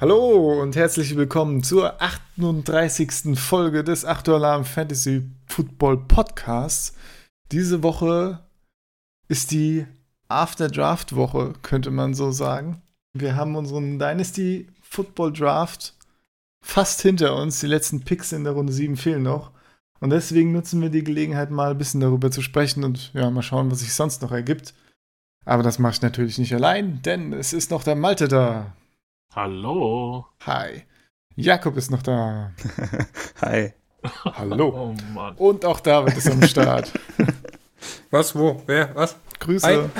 Hallo und herzlich willkommen zur 38. Folge des 8 Alarm Fantasy Football Podcasts. Diese Woche ist die After Draft Woche, könnte man so sagen. Wir haben unseren Dynasty Football Draft fast hinter uns. Die letzten Picks in der Runde 7 fehlen noch. Und deswegen nutzen wir die Gelegenheit, mal ein bisschen darüber zu sprechen und ja, mal schauen, was sich sonst noch ergibt. Aber das mache ich natürlich nicht allein, denn es ist noch der Malte da. Hallo. Hi. Jakob ist noch da. Hi. Hallo. Oh Mann. Und auch David ist am Start. Was, wo, wer, was? Grüße.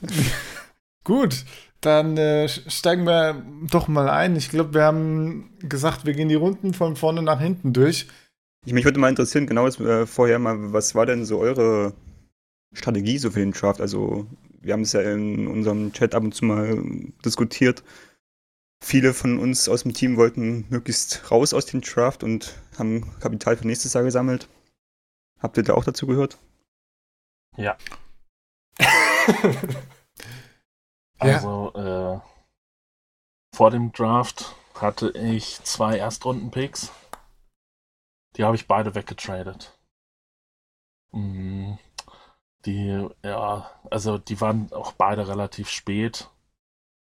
Gut, dann äh, steigen wir doch mal ein. Ich glaube, wir haben gesagt, wir gehen die Runden von vorne nach hinten durch. Ich, mich würde mal interessieren, genau jetzt, äh, vorher mal, was war denn so eure Strategie so für den Draft? Also, wir haben es ja in unserem Chat ab und zu mal diskutiert. Viele von uns aus dem Team wollten möglichst raus aus dem Draft und haben Kapital für nächstes Jahr gesammelt. Habt ihr da auch dazu gehört? Ja. Ja. Also, äh, vor dem Draft hatte ich zwei Erstrunden-Picks. Die habe ich beide weggetradet. Mm, Die, ja, also die waren auch beide relativ spät.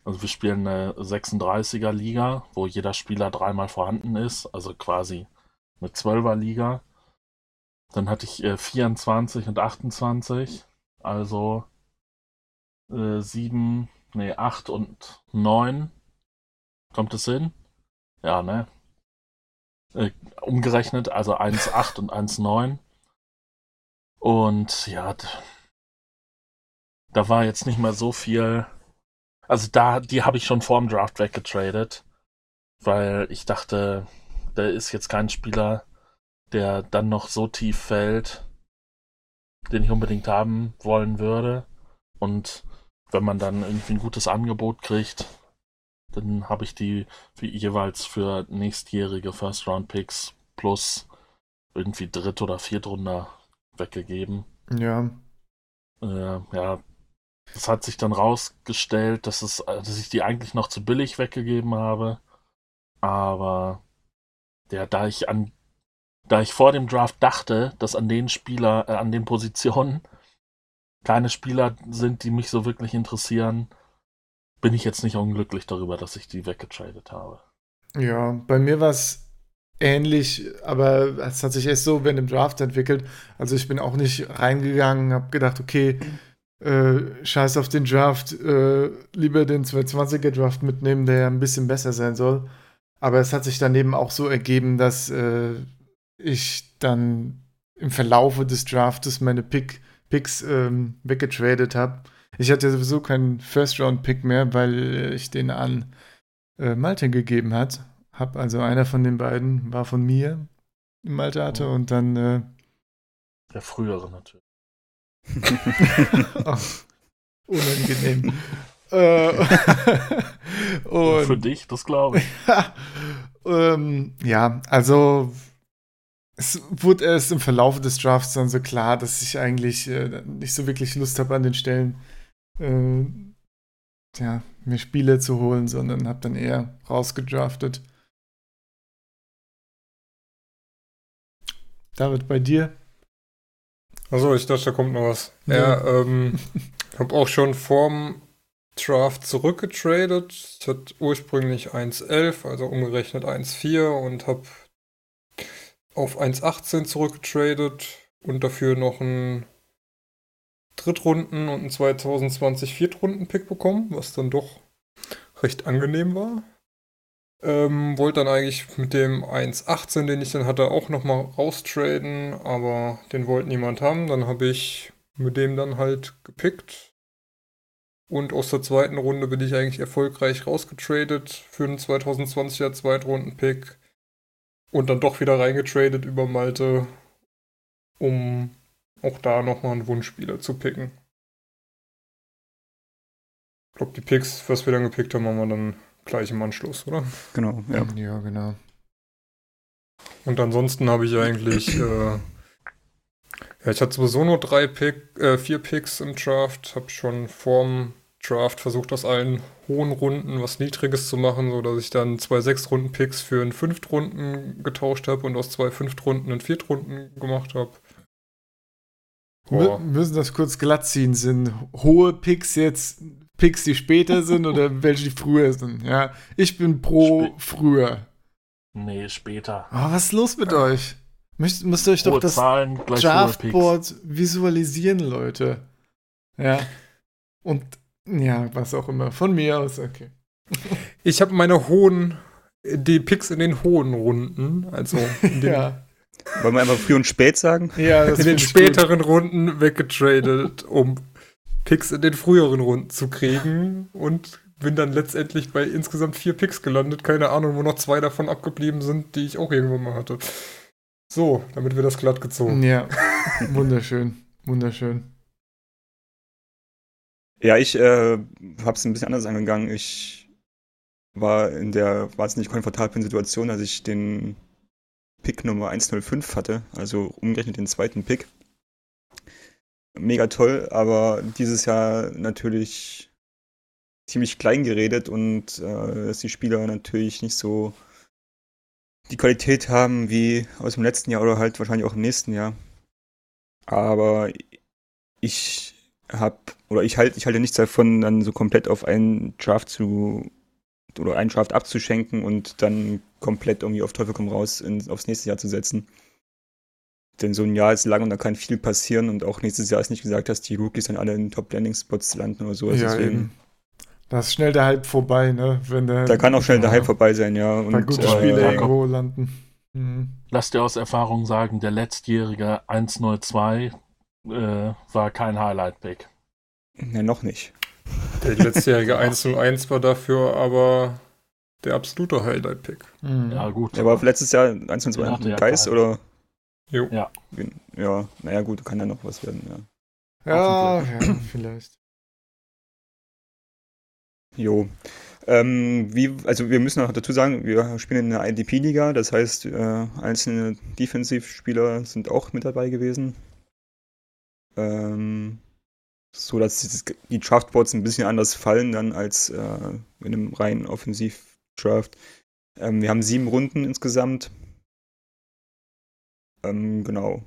Also wir spielen eine 36er Liga, wo jeder Spieler dreimal vorhanden ist, also quasi eine 12er Liga. Dann hatte ich äh, 24 und 28, also äh, 7, nee, 8 und 9. Kommt es hin? Ja, ne? Äh, umgerechnet, also 1,8 und 1,9. Und ja, da war jetzt nicht mehr so viel. Also da, die habe ich schon vorm Draft weggetradet, weil ich dachte, da ist jetzt kein Spieler, der dann noch so tief fällt, den ich unbedingt haben wollen würde. Und wenn man dann irgendwie ein gutes Angebot kriegt, dann habe ich die wie jeweils für nächstjährige First-Round-Picks plus irgendwie Dritt- oder Viertrunder weggegeben. Ja. Äh, ja, das hat sich dann rausgestellt, dass, es, dass ich die eigentlich noch zu billig weggegeben habe. Aber ja, da ich an da ich vor dem Draft dachte, dass an den Spieler, äh, an den Positionen keine Spieler sind, die mich so wirklich interessieren, bin ich jetzt nicht unglücklich darüber, dass ich die weggetradet habe. Ja, bei mir war es ähnlich, aber es hat sich erst so während dem Draft entwickelt. Also ich bin auch nicht reingegangen, habe gedacht, okay, äh, scheiß auf den Draft, äh, lieber den 220er Draft mitnehmen, der ja ein bisschen besser sein soll. Aber es hat sich daneben auch so ergeben, dass äh, ich dann im Verlaufe des Draftes meine Pick, Picks ähm, weggetradet habe. Ich hatte sowieso keinen First-Round-Pick mehr, weil ich den an äh, Malte gegeben hat. Hab also einer von den beiden war von mir im Malte hatte Oh. und dann äh, Der frühere natürlich. ach, unangenehm. äh, und Für dich, das glaube ich. ähm, ja, also es wurde erst im Verlauf des Drafts dann so klar, dass ich eigentlich äh, nicht so wirklich Lust habe an den Stellen, äh, ja, mir Spiele zu holen, sondern habe dann eher rausgedraftet. David, bei dir? Achso, ich dachte, da kommt noch was. Ja, ähm, ich habe auch schon vorm Draft zurückgetradet. Ich hatte ursprünglich 1,11, also umgerechnet 1,4 und habe auf 1,18 zurückgetradet und dafür noch einen Drittrunden- und einen 2020 Viertrunden-Pick bekommen, was dann doch recht angenehm war. Ähm, wollte dann eigentlich mit dem 1.18, den ich dann hatte, auch nochmal raustraden, aber den wollte niemand haben. Dann habe ich mit dem dann halt gepickt. Und aus der zweiten Runde bin ich eigentlich erfolgreich rausgetradet für einen 2020er Zweitrunden-Pick. Und dann doch wieder reingetradet über Malte, um auch da nochmal einen Wunschspieler zu picken. glaube, die Picks, was wir dann gepickt haben, haben wir dann gleich im Anschluss, oder? Genau, ja. Ja, genau. Und ansonsten habe ich eigentlich, äh, ja, ich hatte sowieso nur drei Pick, äh, vier Picks im Draft, habe schon vorm Draft versucht, aus allen hohen Runden was Niedriges zu machen, sodass ich dann zwei Sechs-Runden-Picks für einen Fünftrunden getauscht habe und aus zwei Fünftrunden einen Viertrunden gemacht habe. Wir müssen das kurz glatt ziehen. Sind hohe Picks jetzt Picks, die später sind oder welche, die früher sind? Ja, ich bin pro Spä- früher. Nee, später. Aber was ist los mit euch? Müsst, müsst ihr euch doch Hohe das Zahlen gleich hohe Picks. Draftboard visualisieren, Leute. Ja. Und ja, was auch immer. Von mir aus, okay. Ich habe meine hohen, die Picks in den hohen Runden, also in den, Ja, Wollen wir einfach früh und spät sagen? ja das in den späteren Runden weggetradet, um Picks in den früheren Runden zu kriegen und bin dann letztendlich bei insgesamt vier Picks gelandet. Keine Ahnung, wo noch zwei davon abgeblieben sind, die ich auch irgendwann mal hatte. So, damit wir das glatt gut. gezogen. Ja, wunderschön. Wunderschön. Ja, ich äh, habe es ein bisschen anders angegangen. Ich war in der wahnsinnig komfortablen Situation, als ich den Pick Nummer 105 hatte, also umgerechnet den zweiten Pick. Mega toll, aber dieses Jahr natürlich ziemlich klein geredet und äh, dass die Spieler natürlich nicht so die Qualität haben wie aus dem letzten Jahr oder halt wahrscheinlich auch im nächsten Jahr. Aber ich habe oder ich halte ich halte nichts davon, dann so komplett auf einen Draft zu oder einen Draft abzuschenken und dann komplett irgendwie auf Teufel komm raus in, aufs nächste Jahr zu setzen. Denn so ein Jahr ist lang und da kann viel passieren und auch nächstes Jahr ist nicht gesagt, dass die Rookies dann alle in Top Landing Spots landen oder sowas. ja, Deswegen, eben. Da ist schnell der Hype vorbei, ne? Wenn der, da kann auch schnell der. Hype vorbei sein, ja. Und, gute äh, Spiele ja, irgendwo landen. Mhm. Lass dir aus Erfahrung sagen, der letztjährige 102 äh, war kein Highlight-Pick. Ne, noch nicht. Der letztjährige 101 war dafür aber der absolute Highlight-Pick. Mhm. Ja, gut. Der war letztes Jahr 1 und 2 Der hatte ja Geist keinen. oder? Jo. Ja. Ja, naja, gut, kann ja noch was werden, ja. Ja, ja, vielleicht. Jo. Ähm, wie, also wir müssen noch dazu sagen, wir spielen in einer IDP-Liga, das heißt, äh, einzelne Defensivspieler sind auch mit dabei gewesen. Ähm, so dass die Draftboards ein bisschen anders fallen dann als äh, in einem reinen Offensiv-Draft. Ähm, wir haben sieben Runden insgesamt. Ähm, genau.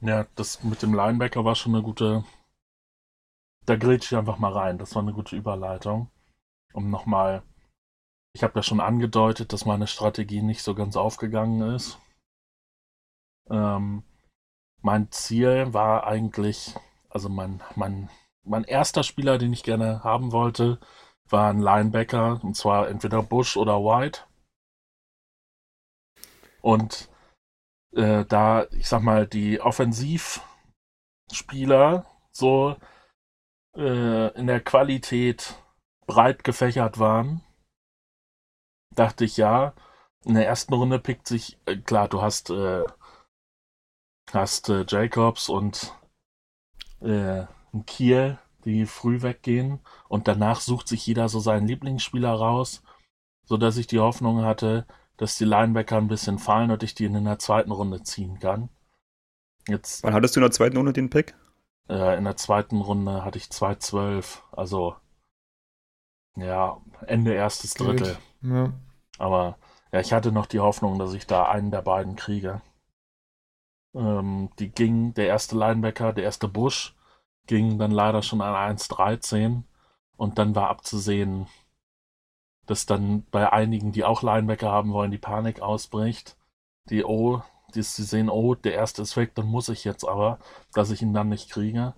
Ja, das mit dem Linebacker war schon eine gute. Da grätsch ich einfach mal rein. Das war eine gute Überleitung. Um nochmal. Ich habe ja schon angedeutet, dass meine Strategie nicht so ganz aufgegangen ist. Ähm, mein Ziel war eigentlich, also mein, mein, mein erster Spieler, den ich gerne haben wollte, war ein Linebacker, und zwar entweder Bush oder White. Und äh, da, ich sag mal, die Offensivspieler so äh, in der Qualität breit gefächert waren, dachte ich ja, in der ersten Runde pickt sich, äh, klar, du hast, äh, hast äh, Jacobs und äh, Kiel, die früh weggehen und danach sucht sich jeder so seinen Lieblingsspieler raus, so dass ich die Hoffnung hatte, dass die Linebacker ein bisschen fallen und ich die in der zweiten Runde ziehen kann. Jetzt Wann hattest du in der zweiten Runde den Pick? äh, in der zweiten Runde hatte ich 2-12, also ja, Ende erstes. Drittel. Ja. Aber ja, ich hatte noch die Hoffnung, dass ich da einen der beiden kriege. Ähm, die ging, der erste Linebacker, der erste Bush, ging dann leider schon an 1,13 und dann war abzusehen, dass dann bei einigen, die auch Linebacker haben wollen, die Panik ausbricht. Die oh, die, sie sehen, oh, der erste ist weg, dann muss ich jetzt aber, dass ich ihn dann nicht kriege.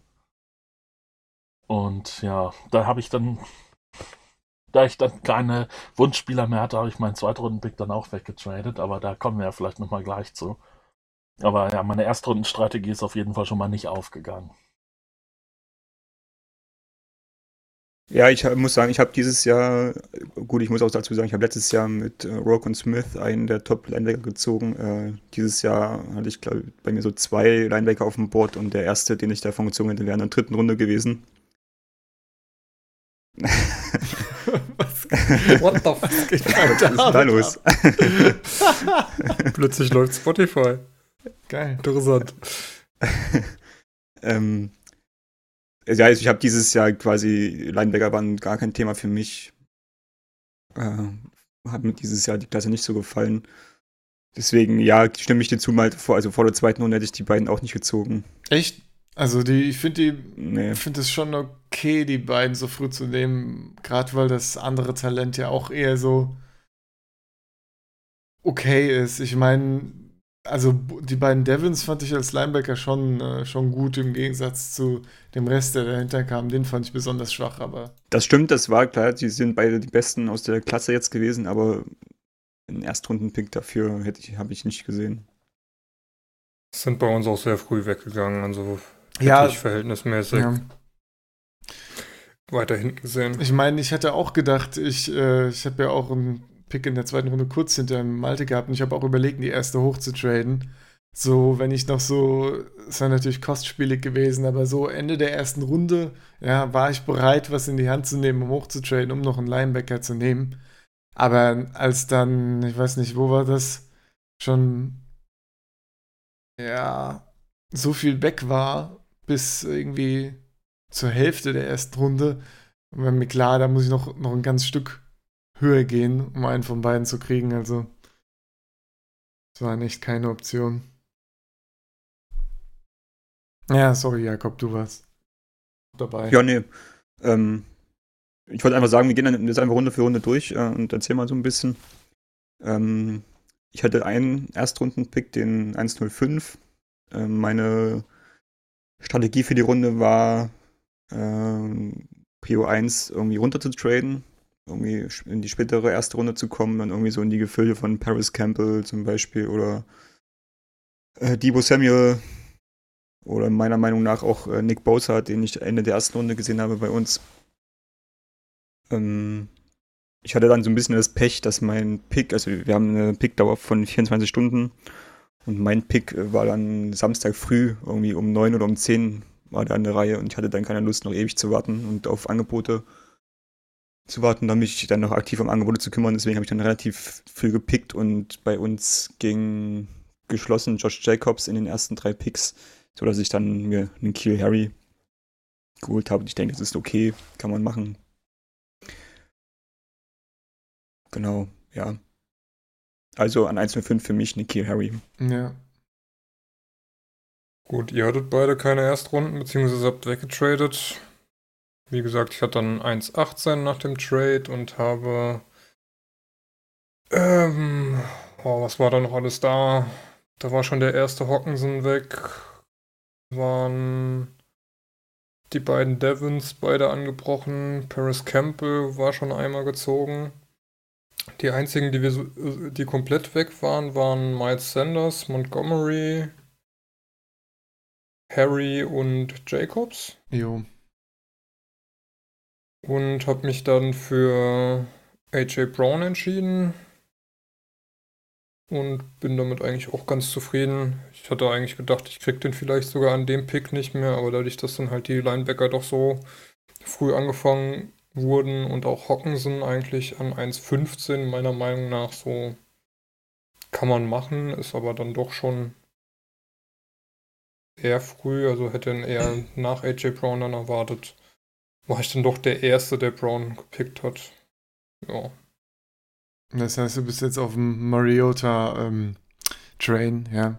Und ja, da habe ich dann, da ich dann keine Wunschspieler mehr hatte, habe ich meinen Zweitrunden-Pick dann auch weggetradet, aber da kommen wir ja vielleicht nochmal gleich zu. Aber ja, meine Erstrundenstrategie ist auf jeden Fall schon mal nicht aufgegangen. Ja, ich muss sagen, ich habe dieses Jahr, gut, ich muss auch dazu sagen, ich habe letztes Jahr mit äh, Rock und Smith einen der Top-Linebacker gezogen. Äh, dieses Jahr hatte ich, glaube bei mir so zwei Linebacker auf dem Board und der erste, den ich davon gezogen hätte, wäre in der dritten Runde gewesen. Was, What the fuck? geht Was ist denn da los? Plötzlich läuft Spotify. Geil. Interessant. ähm, ja, also ich habe dieses Jahr quasi, Linebacker waren gar kein Thema für mich. Äh, hat mir dieses Jahr die Klasse nicht so gefallen. Deswegen, ja, stimme ich dir zu, mal vor, also vor der zweiten Runde hätte ich die beiden auch nicht gezogen. Echt? Also die, ich finde die, Nee. ich finde es schon okay, die beiden so früh zu nehmen, gerade weil das andere Talent ja auch eher so okay ist. Ich meine, also die beiden Devons fand ich als Linebacker schon, äh, schon gut im Gegensatz zu dem Rest, der dahinter kam. Den fand ich besonders schwach, aber Das stimmt, das war klar, sie sind beide die Besten aus der Klasse jetzt gewesen, aber einen Erstrunden-Pick dafür hätte ich, habe ich nicht gesehen. Sind bei uns auch sehr früh weggegangen, also ja, verhältnismäßig ja. weiter hinten gesehen. Ich meine, ich hatte auch gedacht, ich, äh, ich habe ja auch einen Pick in der zweiten Runde kurz hinter Malte gehabt und ich habe auch überlegt, die erste hoch zu traden. So, wenn ich noch so, es war natürlich kostspielig gewesen, aber so Ende der ersten Runde, ja, war ich bereit, was in die Hand zu nehmen, um hoch zu traden, um noch einen Linebacker zu nehmen. Aber als dann, ich weiß nicht, wo war das, schon, ja, so viel weg war, bis irgendwie zur Hälfte der ersten Runde, war mir klar, da muss ich noch, noch ein ganz Stück höher gehen, um einen von beiden zu kriegen. Also, das war echt keine Option. Ja, sorry, Jakob, du warst dabei. Ja, nee. Ähm, ich wollte einfach sagen, wir gehen dann jetzt einfach Runde für Runde durch äh, und erzähl mal so ein bisschen. Ähm, ich hatte einen Erstrunden-Pick, den 105. Ähm, meine Strategie für die Runde war, ähm, Prio 1 irgendwie runter zu traden, irgendwie in die spätere erste Runde zu kommen, dann irgendwie so in die Gefilde von Paris Campbell zum Beispiel oder äh, Debo Samuel oder meiner Meinung nach auch äh, Nick Bosa, den ich Ende der ersten Runde gesehen habe bei uns. Ähm, ich hatte dann so ein bisschen das Pech, dass mein Pick, also wir haben eine Pickdauer von 24 Stunden und mein Pick äh, war dann Samstag früh, irgendwie um 9 oder um 10 war der an der Reihe und ich hatte dann keine Lust, noch ewig zu warten und auf Angebote zu warten, da mich dann noch aktiv um Angebote zu kümmern. Deswegen habe ich dann relativ früh gepickt und bei uns ging geschlossen Josh Jacobs in den ersten drei Picks, sodass ich dann mir einen Kiel Harry geholt habe. Und ich denke, das ist okay, kann man machen. Genau, ja. Also an 1,05 für mich Kiel Harry. Ja. Gut, ihr hattet beide keine Erstrunden, beziehungsweise habt weggetradet. Wie gesagt, ich hatte dann 1,18 nach dem Trade und habe. Ähm, oh, was war da noch alles da? Da war schon der erste Hockenson weg. Waren die beiden Devons beide angebrochen. Paris Campbell war schon einmal gezogen. Die einzigen, die, wir die komplett weg waren, waren Miles Sanders, Montgomery, Harry und Jacobs. Jo. Und habe mich dann für AJ Brown entschieden. Und bin damit eigentlich auch ganz zufrieden. Ich hatte eigentlich gedacht, ich krieg den vielleicht sogar an dem Pick nicht mehr, aber dadurch, dass dann halt die Linebacker doch so früh angefangen wurden und auch Hockenson eigentlich an 1,15 meiner Meinung nach so kann man machen, ist aber dann doch schon eher früh, also hätte ihn eher nach AJ Brown dann erwartet. War ich dann doch der Erste, der Brown gepickt hat. Ja. Das heißt, du bist jetzt auf dem Mariota ähm, ja.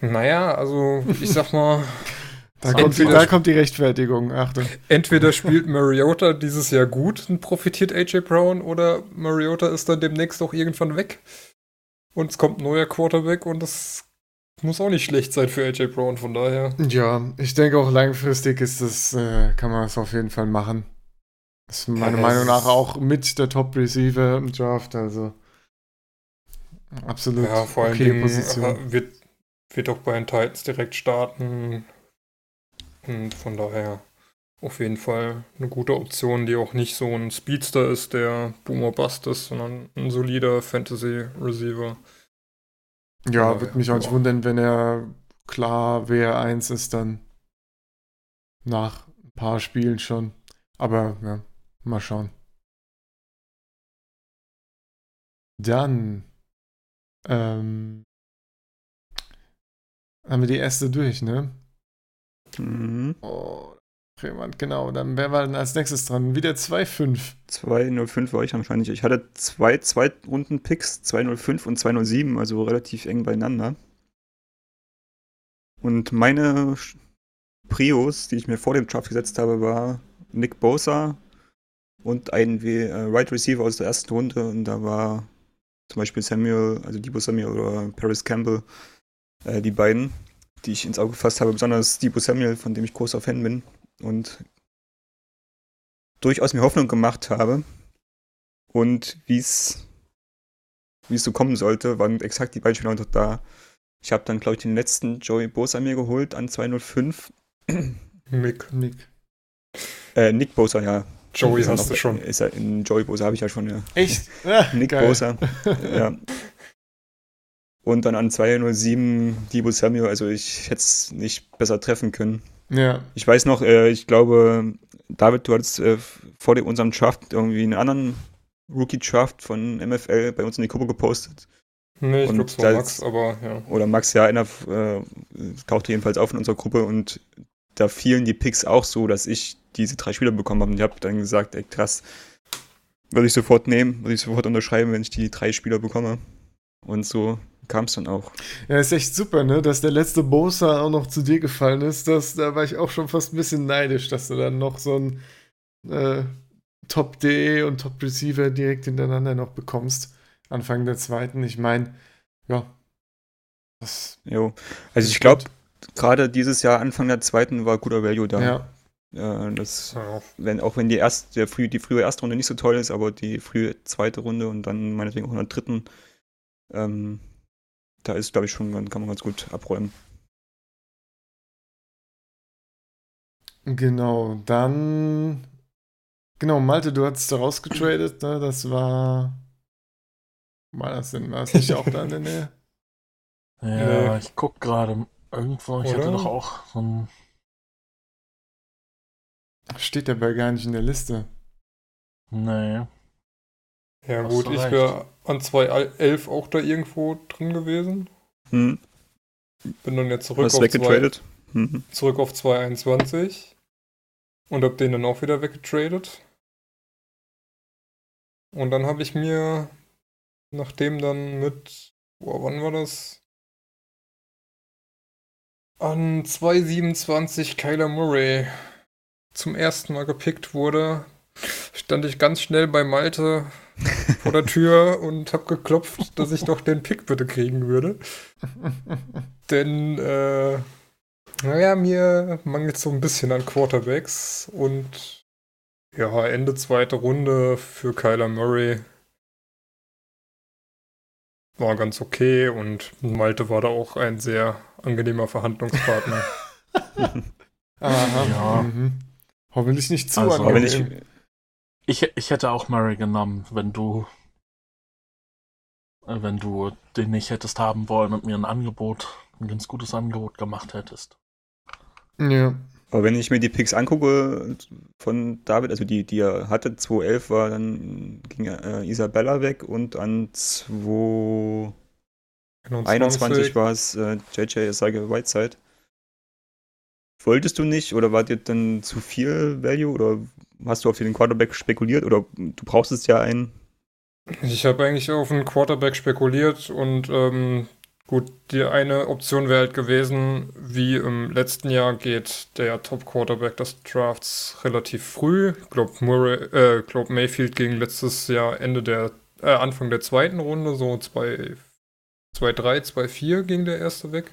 Naja, also ich sag mal, Da kommt, die, da kommt die Rechtfertigung, Achtung. entweder spielt Mariota dieses Jahr gut und profitiert AJ Brown oder Mariota ist dann demnächst auch irgendwann weg. Und es kommt ein neuer Quarterback und das muss auch nicht schlecht sein für AJ Brown, von daher. Ja, ich denke auch langfristig ist das, äh, kann man das auf jeden Fall machen. Das ist meiner Ja, Meinung nach auch mit der Top-Receiver im Draft, also absolut Ja, vor allen okay Dingen Position. äh, wird, wird auch bei den Titans direkt starten. Und von daher auf jeden Fall eine gute Option, die auch nicht so ein Speedster ist, der Boomer Bust ist, sondern ein solider Fantasy-Receiver. Ja, Ja, würde mich auch nicht wundern, wenn er klar WR1 ist dann nach ein paar Spielen schon. Aber ja, Mal schauen. Dann ähm, haben wir die erste durch, ne? Mhm. Oh, jemand, genau. Dann wer war denn als nächstes dran? Wieder 2-5. 205 war ich wahrscheinlich. Ich hatte zwei Zweitrunden-Picks, 205 und 207, also relativ eng beieinander. Und meine Prios, die ich mir vor dem Draft gesetzt habe, war Nick Bosa und ein wie, äh, Right Receiver aus der ersten Runde. Und da war zum Beispiel Samuel, also Debo Samuel oder Paris Campbell, äh, die beiden, die ich ins Auge gefasst habe. Besonders Debo Samuel, von dem ich großer Fan bin. Und durchaus mir Hoffnung gemacht habe. Und wie es wie es so kommen sollte, waren exakt die beiden Spieler noch da. Ich habe dann, glaube ich, den letzten Joey Bosa mir geholt an 205. Mick. Nick. Äh, Nick Bosa, ja. Joey Ist hast noch- du schon. Ist er, in Joey Bosa habe ich ja schon, ja. Echt? Ah, Nick geil. Bosa, ja. Und dann an 207 Debo Samuel, also ich hätte es nicht besser treffen können. Ja. Ich weiß noch, äh, ich glaube, David, du hattest äh, vor unserem Draft irgendwie einen anderen Rookie-Draft von MFL bei uns in die Gruppe gepostet. Nee, ich glaube, es war Max, aber ja. Oder Max, ja, einer äh, tauchte jedenfalls auf in unserer Gruppe und da fielen die Picks auch so, dass ich diese drei Spieler bekommen habe. Und ich habe dann gesagt, ey, krass, würde ich sofort nehmen, würde ich sofort unterschreiben, wenn ich die drei Spieler bekomme. Und so kam es dann auch. Ja, ist echt super, ne? Dass der letzte Bosa auch noch zu dir gefallen ist. Das, da war ich auch schon fast ein bisschen neidisch, dass du dann noch so ein äh, Top-DE und Top-Receiver direkt hintereinander noch bekommst. Anfang der zweiten. Ich meine, ja. Das Jo. Also ich glaube, gerade dieses Jahr, Anfang der zweiten, war guter Value da. ja. Ja, das, wenn, auch wenn die, erste, der früh, die frühe erste Runde nicht so toll ist, aber die frühe zweite Runde und dann meinetwegen auch in der dritten, ähm, da ist, glaube ich, schon, kann man ganz gut abräumen. Genau, dann. Genau, Malte, du hattest da rausgetradet, ne? Das war. War das denn? War das nicht auch da in der Nähe? Ja, Nee. ich guck gerade irgendwo. Ich Oder? hatte doch auch so ein. Steht dabei gar nicht in der Liste. Nee. Ja Hast gut, ich wäre an 2.11 auch da irgendwo drin gewesen. Hm, Bin dann jetzt zurück hast auf, weggetradet? Mhm. zurück auf 2.21 und hab den dann auch wieder weggetradet. Und dann habe ich mir, nachdem dann mit, boah, wann war das? An 2.27 Kyler Murray zum ersten Mal gepickt wurde, stand ich ganz schnell bei Malte vor der Tür und habe geklopft, dass ich doch den Pick bitte kriegen würde. Denn, äh, naja, mir mangelt so ein bisschen an Quarterbacks und ja, Ende zweite Runde für Kyler Murray war ganz okay und Malte war da auch ein sehr angenehmer Verhandlungspartner. Aha. Ja. Mhm. Hoffentlich nicht zu Also, Aber wenn ich, angenehm. Ich, ich hätte auch Murray genommen, wenn du. äh, Wenn du den nicht hättest haben wollen und mir ein Angebot, ein ganz gutes Angebot gemacht hättest. Ja. aber wenn ich mir die Picks angucke von David, also die, die er hatte, 211 war, dann ging äh, Isabella weg und an 221 war es äh, JJ Sage Whiteside. Wolltest du nicht oder war dir dann zu viel Value oder hast du auf den Quarterback spekuliert oder du brauchst es ja einen? Ich habe eigentlich auf einen Quarterback spekuliert und ähm, gut, die eine Option wäre halt gewesen, wie im letzten Jahr geht der Top-Quarterback des Drafts relativ früh. Ich glaube, äh, Mayfield ging letztes Jahr Ende der, äh, Anfang der zweiten Runde, so 2-3, 2-4 ging der erste weg.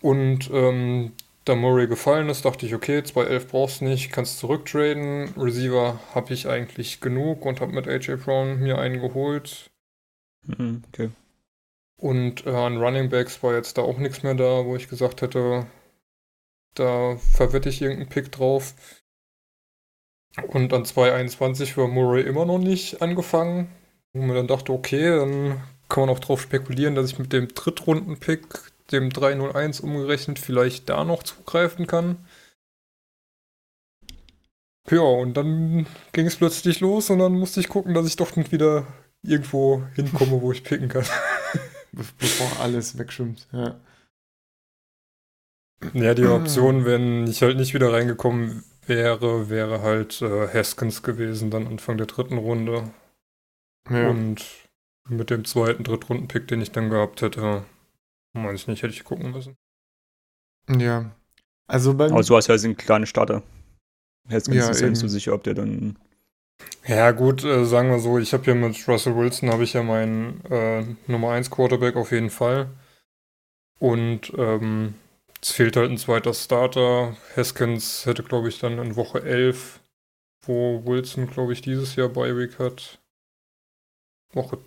Und ähm, da Murray gefallen ist, dachte ich, okay, 2.11 brauchst du nicht, kannst zurücktraden. Receiver habe ich eigentlich genug und habe mit AJ Brown mir einen geholt. Mhm, okay. Und äh, an Running Backs war jetzt da auch nichts mehr da, wo ich gesagt hätte, da verwette ich irgendeinen Pick drauf. Und an 2.21 war Murray immer noch nicht angefangen. Wo mir dann dachte, okay, dann kann man auch drauf spekulieren, dass ich mit dem Drittrunden-Pick, dem 301 umgerechnet, vielleicht da noch zugreifen kann. Ja, und dann ging es plötzlich los und dann musste ich gucken, dass ich doch nicht wieder irgendwo hinkomme, wo ich picken kann. Be bevor alles wegschwimmt, ja. Ja, die Option, wenn ich halt nicht wieder reingekommen wäre, wäre halt äh, Haskins gewesen, dann Anfang der dritten Runde. ja. Und mit dem zweiten Drittrunden-Pick, den ich dann gehabt hätte, weiß ich nicht, hätte ich gucken müssen. Ja. Also bei Aber du hast ja einen kleinen Starter. Jetzt Ja, ja, ist nicht so sicher, ob der dann. Ja, gut, äh, sagen wir so, ich habe hier mit Russell Wilson, habe ich ja meinen äh, Nummer 1 Quarterback auf jeden Fall. Und ähm, es fehlt halt ein zweiter Starter. Haskins hätte, glaube ich, dann in Woche 11, wo Wilson, glaube ich, dieses Jahr Bye-Week hat. Woche,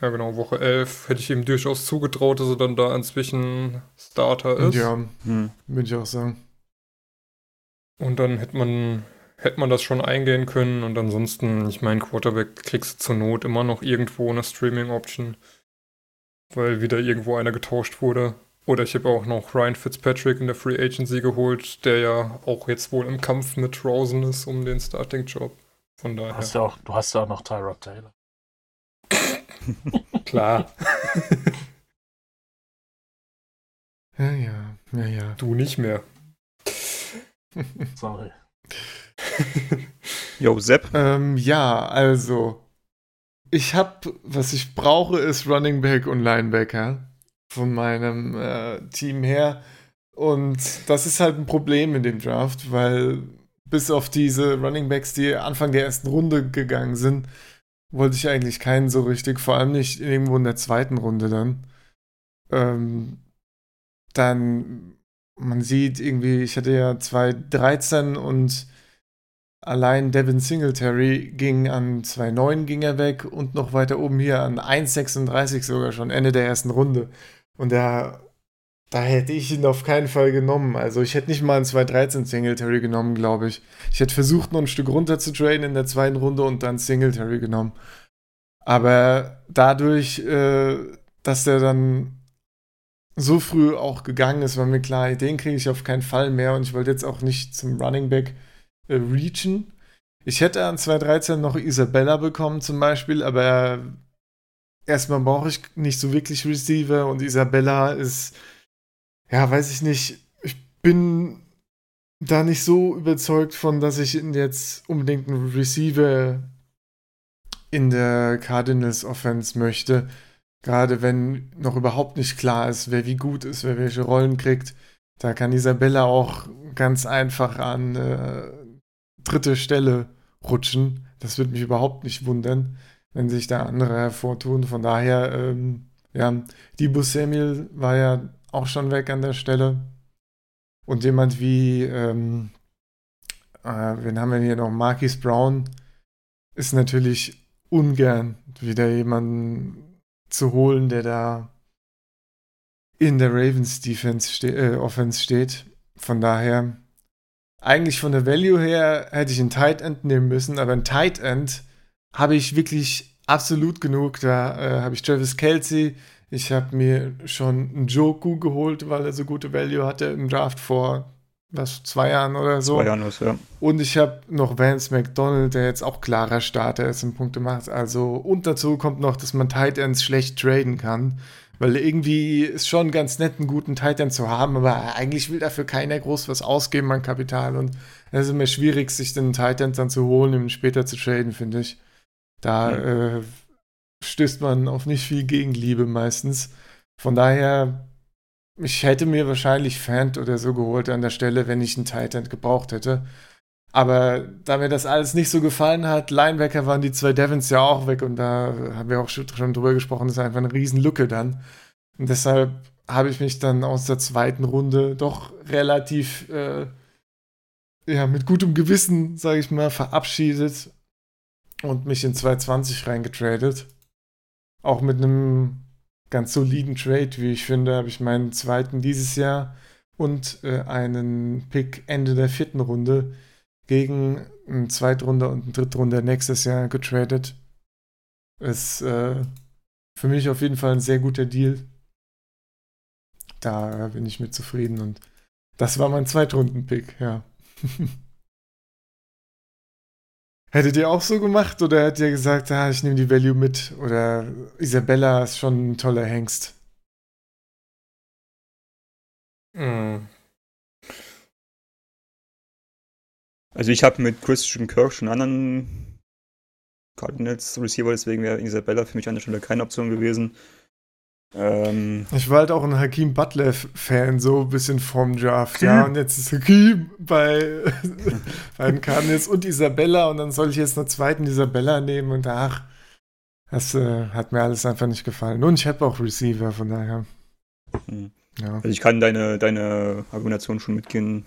ja genau, Woche 11 hätte ich ihm durchaus zugetraut, dass er dann da inzwischen Starter ist. ja, Hm. würde ich auch sagen. Und dann hätte man, hätte man das schon eingehen können. Und ansonsten, ich meine, Quarterback kriegst du zur Not immer noch irgendwo eine Streaming-Option, weil wieder irgendwo einer getauscht wurde. Oder ich habe auch noch Ryan Fitzpatrick in der Free Agency geholt, der ja auch jetzt wohl im Kampf mit Rosen ist um den Starting-Job. Von Du daher. hast ja auch, du hast ja auch noch Tyrod Taylor. Klar. Ja, ja, ja, ja. Du nicht mehr. Sorry. Yo, Sepp. Ähm, ja, also. Ich habe, was ich brauche, ist Running Back und Linebacker von meinem äh, Team her. Und das ist halt ein Problem in dem Draft, weil bis auf diese Running Backs, die Anfang der ersten Runde gegangen sind, wollte ich eigentlich keinen so richtig, vor allem nicht irgendwo in der zweiten Runde dann. Ähm, dann, man sieht irgendwie, ich hatte ja 2,13 und allein Devin Singletary ging an 2,9 ging er weg und noch weiter oben hier an 1,36 sogar schon, Ende der ersten Runde. Und da, da hätte ich ihn auf keinen Fall genommen. Also ich hätte nicht mal einen 2,13 Singletary genommen, glaube ich. Ich hätte versucht, noch ein Stück runter zu traden in der zweiten Runde und dann Singletary genommen. Aber dadurch, äh, dass der dann so früh auch gegangen ist, war mir klar, den kriege ich auf keinen Fall mehr und ich wollte jetzt auch nicht zum Running Back äh, reachen. Ich hätte an 2.13 noch Isabella bekommen zum Beispiel, aber erstmal brauche ich nicht so wirklich Receiver und Isabella ist, ja, weiß ich nicht, ich bin da nicht so überzeugt von, dass ich jetzt unbedingt einen Receiver in der Cardinals Offense möchte. Gerade wenn noch überhaupt nicht klar ist, wer wie gut ist, wer welche Rollen kriegt. Da kann Isabella auch ganz einfach an äh, dritte Stelle rutschen. Das würde mich überhaupt nicht wundern, wenn sich da andere hervortun. Von daher, ähm, ja, Debo Samuel war ja auch schon weg an der Stelle. Und jemand wie, ähm, äh, wen haben wir hier noch? Marquis Brown ist natürlich ungern wieder jemanden zu holen, der da in der Ravens Defense ste äh, Offense steht. Von daher, eigentlich von der Value her hätte ich einen Tight End nehmen müssen, aber ein Tight End habe ich wirklich absolut genug. Da äh, habe ich Travis Kelsey, ich habe mir schon einen Joku geholt, weil er so gute Value hatte im Draft vor was, zwei Jahren oder so. Zwei Jahren was, ja. Und ich habe noch Vance McDonald, der jetzt auch klarer Starter ist und Punkte macht. Also, und dazu kommt noch, dass man Tight Ends schlecht traden kann. Weil irgendwie ist schon ganz nett, einen guten Tight End zu haben, aber eigentlich will dafür keiner groß was ausgeben an Kapital. Und es ist immer schwierig, sich den Tight End dann zu holen und ihn später zu traden, finde ich. Da äh, stößt man auf nicht viel Gegenliebe meistens. Von daher ich hätte mir wahrscheinlich Fant oder so geholt an der Stelle, wenn ich einen Tight End gebraucht hätte. Aber da mir das alles nicht so gefallen hat, Linebacker waren die zwei Devons ja auch weg und da haben wir auch schon drüber gesprochen, das ist einfach eine Riesenlücke dann. Und deshalb habe ich mich dann aus der zweiten Runde doch relativ, äh, ja, mit gutem Gewissen, sage ich mal, verabschiedet und mich in 220 reingetradet. Auch mit einem ganz soliden Trade, wie ich finde, habe ich meinen zweiten dieses Jahr und äh, einen Pick Ende der vierten Runde gegen einen Zweitrunder und einen Drittrunder nächstes Jahr getradet. Ist äh, für mich auf jeden Fall ein sehr guter Deal. Da bin ich mit zufrieden und das war mein Zweitrunden-Pick, ja. Hättet ihr auch so gemacht oder hättet ihr gesagt, ah, ich nehme die Value mit? Oder Isabella ist schon ein toller Hengst? Hm. Also ich habe mit Christian Kirk schon einen anderen Cardinals Receiver, deswegen wäre Isabella für mich an der Stelle keine Option gewesen. Ähm, Ich war halt auch ein Hakeem Butler-Fan, so ein bisschen vom Draft, ja. Und jetzt ist Hakeem bei, bei den Cardinals und Isabella und dann soll ich jetzt einen zweiten Isabella nehmen und ach, das äh, hat mir alles einfach nicht gefallen. Und ich habe auch Receiver, von daher. hm. Ja. also ich kann deine, deine Argumentation schon mitgehen.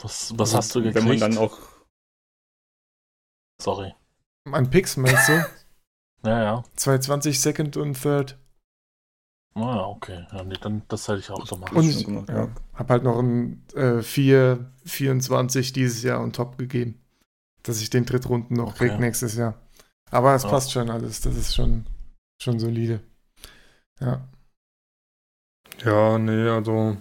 Was, was Also, hast du gekriegt? Wenn man dann auch Sorry. An Picks meinst du? Ja, ja. 220 Second und Third. Ah, okay. Ja, nee, dann, das hätte ich auch gemacht. Und schon ich gemacht, ja, habe halt noch ein äh, 4, 24 dieses Jahr on top gegeben. Dass ich den Drittrunden noch Okay. krieg nächstes Jahr. Aber es Ja. passt schon alles. Das ist schon, schon solide. Ja. Ja, nee, also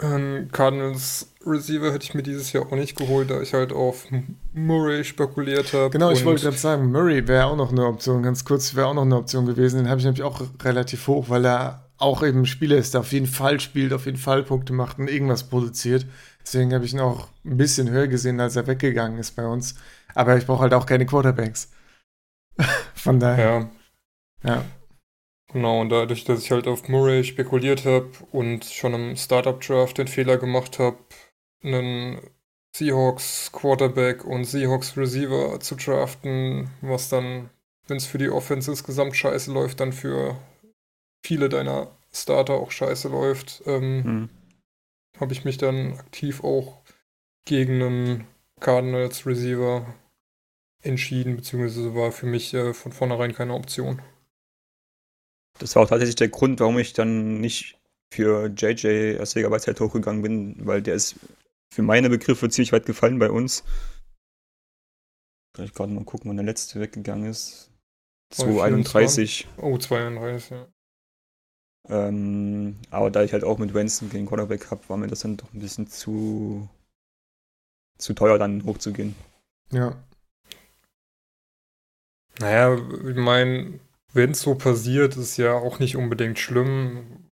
ähm, Cardinals Receiver hätte ich mir dieses Jahr auch nicht geholt, da ich halt auf Murray spekuliert habe. Genau, ich wollte gerade sagen, Murray wäre auch noch eine Option. Ganz kurz, wäre auch noch eine Option gewesen. Den habe ich nämlich auch relativ hoch, weil er auch eben Spieler ist, der auf jeden Fall spielt, auf jeden Fall Punkte macht und irgendwas produziert. Deswegen habe ich ihn auch ein bisschen höher gesehen, als er weggegangen ist bei uns. Aber ich brauche halt auch keine Quarterbacks. Von daher, Ja, ja. genau, und dadurch, dass ich halt auf Murray spekuliert habe und schon im Startup-Draft den Fehler gemacht habe, einen Seahawks Quarterback und Seahawks Receiver zu draften, was dann, wenn es für die Offense insgesamt scheiße läuft, dann für viele deiner Starter auch scheiße läuft, ähm, hm. habe ich mich dann aktiv auch gegen einen Cardinals Receiver entschieden, beziehungsweise war für mich äh, von vornherein keine Option. Das war auch tatsächlich der Grund, warum ich dann nicht für JJ Arcega Weizheit hochgegangen bin, weil der ist für meine Begriffe ziemlich weit gefallen bei uns. Kann ich gerade mal gucken, wann der letzte weggegangen ist. 231. Oh, 32, ja. Ähm, aber da ich halt auch mit Winston gegen Quarterback habe, war mir das dann doch ein bisschen zu, zu teuer, dann hochzugehen. ja. Naja, ich meine, wenn es so passiert, ist ja auch nicht unbedingt schlimm.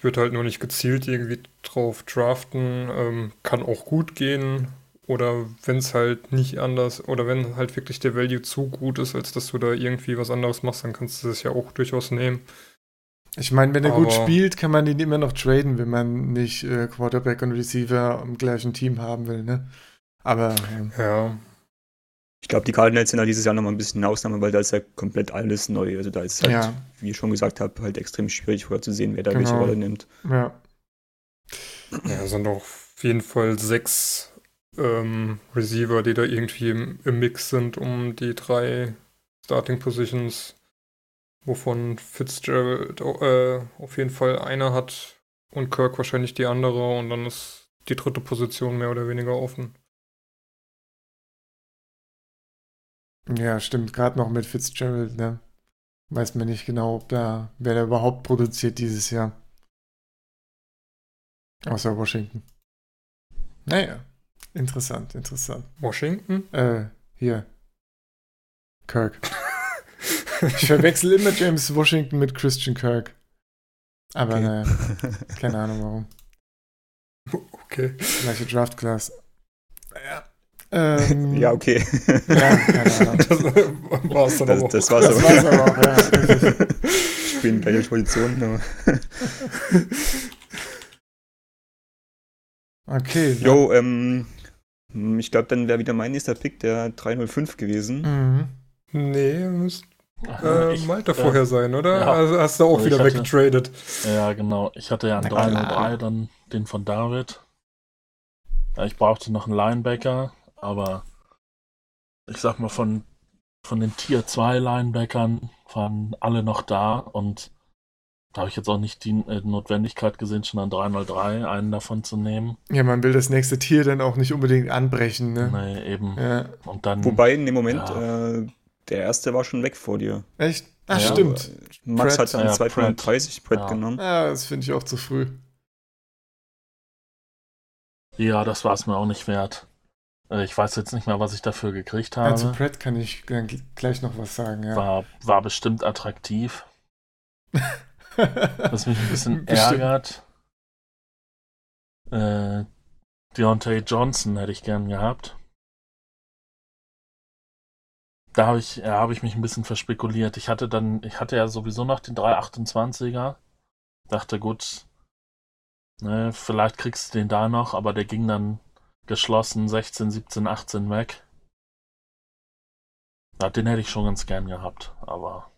Ich würde halt nur nicht gezielt irgendwie drauf draften. Ähm, kann auch gut gehen. Oder wenn es halt nicht anders, oder wenn halt wirklich der Value zu gut ist, als dass du da irgendwie was anderes machst, dann kannst du das ja auch durchaus nehmen. Ich meine, wenn er gut spielt, kann man ihn immer noch traden, wenn man nicht äh, Quarterback und Receiver im gleichen Team haben will, ne? Aber ähm, Ja, Ich glaube, die Cardinals sind halt dieses Jahr nochmal ein bisschen eine Ausnahme, weil da ist ja komplett alles neu. Also da ist halt, Ja. wie ich schon gesagt habe, halt extrem schwierig vorherzusehen, wer da welche Genau. Rolle nimmt. ja. ja, sind doch auf jeden Fall sechs ähm, Receiver, die da irgendwie im, im Mix sind um die drei Starting Positions, wovon Fitzgerald äh, auf jeden Fall eine hat und Kirk wahrscheinlich die andere und dann ist die dritte Position mehr oder weniger offen. Ja, stimmt. Gerade noch mit Fitzgerald, ne? Weiß man nicht genau, ob da, wer da überhaupt produziert dieses Jahr. Außer Washington. Naja, interessant, interessant. Washington? Äh, hier. Kirk. Ich verwechsel immer James Washington mit Christian Kirk. Aber Okay. naja, keine Ahnung warum. Okay. Gleiche Draft Class. Ja. Ähm, ja, okay. Ja, keine Ahnung. Das war's dann Das, aber das auch. war's Das aber. war's aber auch, ja. Spielen gleiche Position. Aber. Okay. ja. Jo, ähm, ich glaube, dann wäre wieder mein nächster Pick der 305 gewesen. Mhm. Nee, müsste äh, Ich- Malta äh, vorher sein, oder? ja. Also hast du auch Also wieder ich hatte- weggetradet. Ja, genau. Ich hatte ja einen Na 303, klar. dann den von David. Ja, ich brauchte noch einen Linebacker, aber ich sag mal, von, von den Tier 2 Linebackern waren alle noch da und da habe ich jetzt auch nicht die äh, Notwendigkeit gesehen, schon an 303 einen davon zu nehmen. Ja, man will das nächste Tier dann auch nicht unbedingt anbrechen, ne? Nee, eben. Ja. Und dann. Wobei in dem Moment, Ja. äh, der erste war schon weg vor dir. Echt? Ach, Ja. stimmt. Max Pratt. hat dann Ja, 235 Brett Ja. genommen. Ja, das finde ich auch zu früh. Ja, das war es mir auch nicht wert. Äh, Ich weiß jetzt nicht mehr, was ich dafür gekriegt habe. Pratt kann ich gl- gleich noch was sagen, ja. War, war bestimmt attraktiv. Was mich ein bisschen Bestimmt. ärgert. Äh, Deontay Johnson hätte ich gern gehabt. Da habe ich, ja, habe ich mich ein bisschen verspekuliert. Ich hatte dann, ich hatte ja sowieso noch den 328er. Dachte, gut, ne, vielleicht kriegst du den da noch, aber der ging dann geschlossen 16, 17, 18 weg. Ja, den hätte ich schon ganz gern gehabt, aber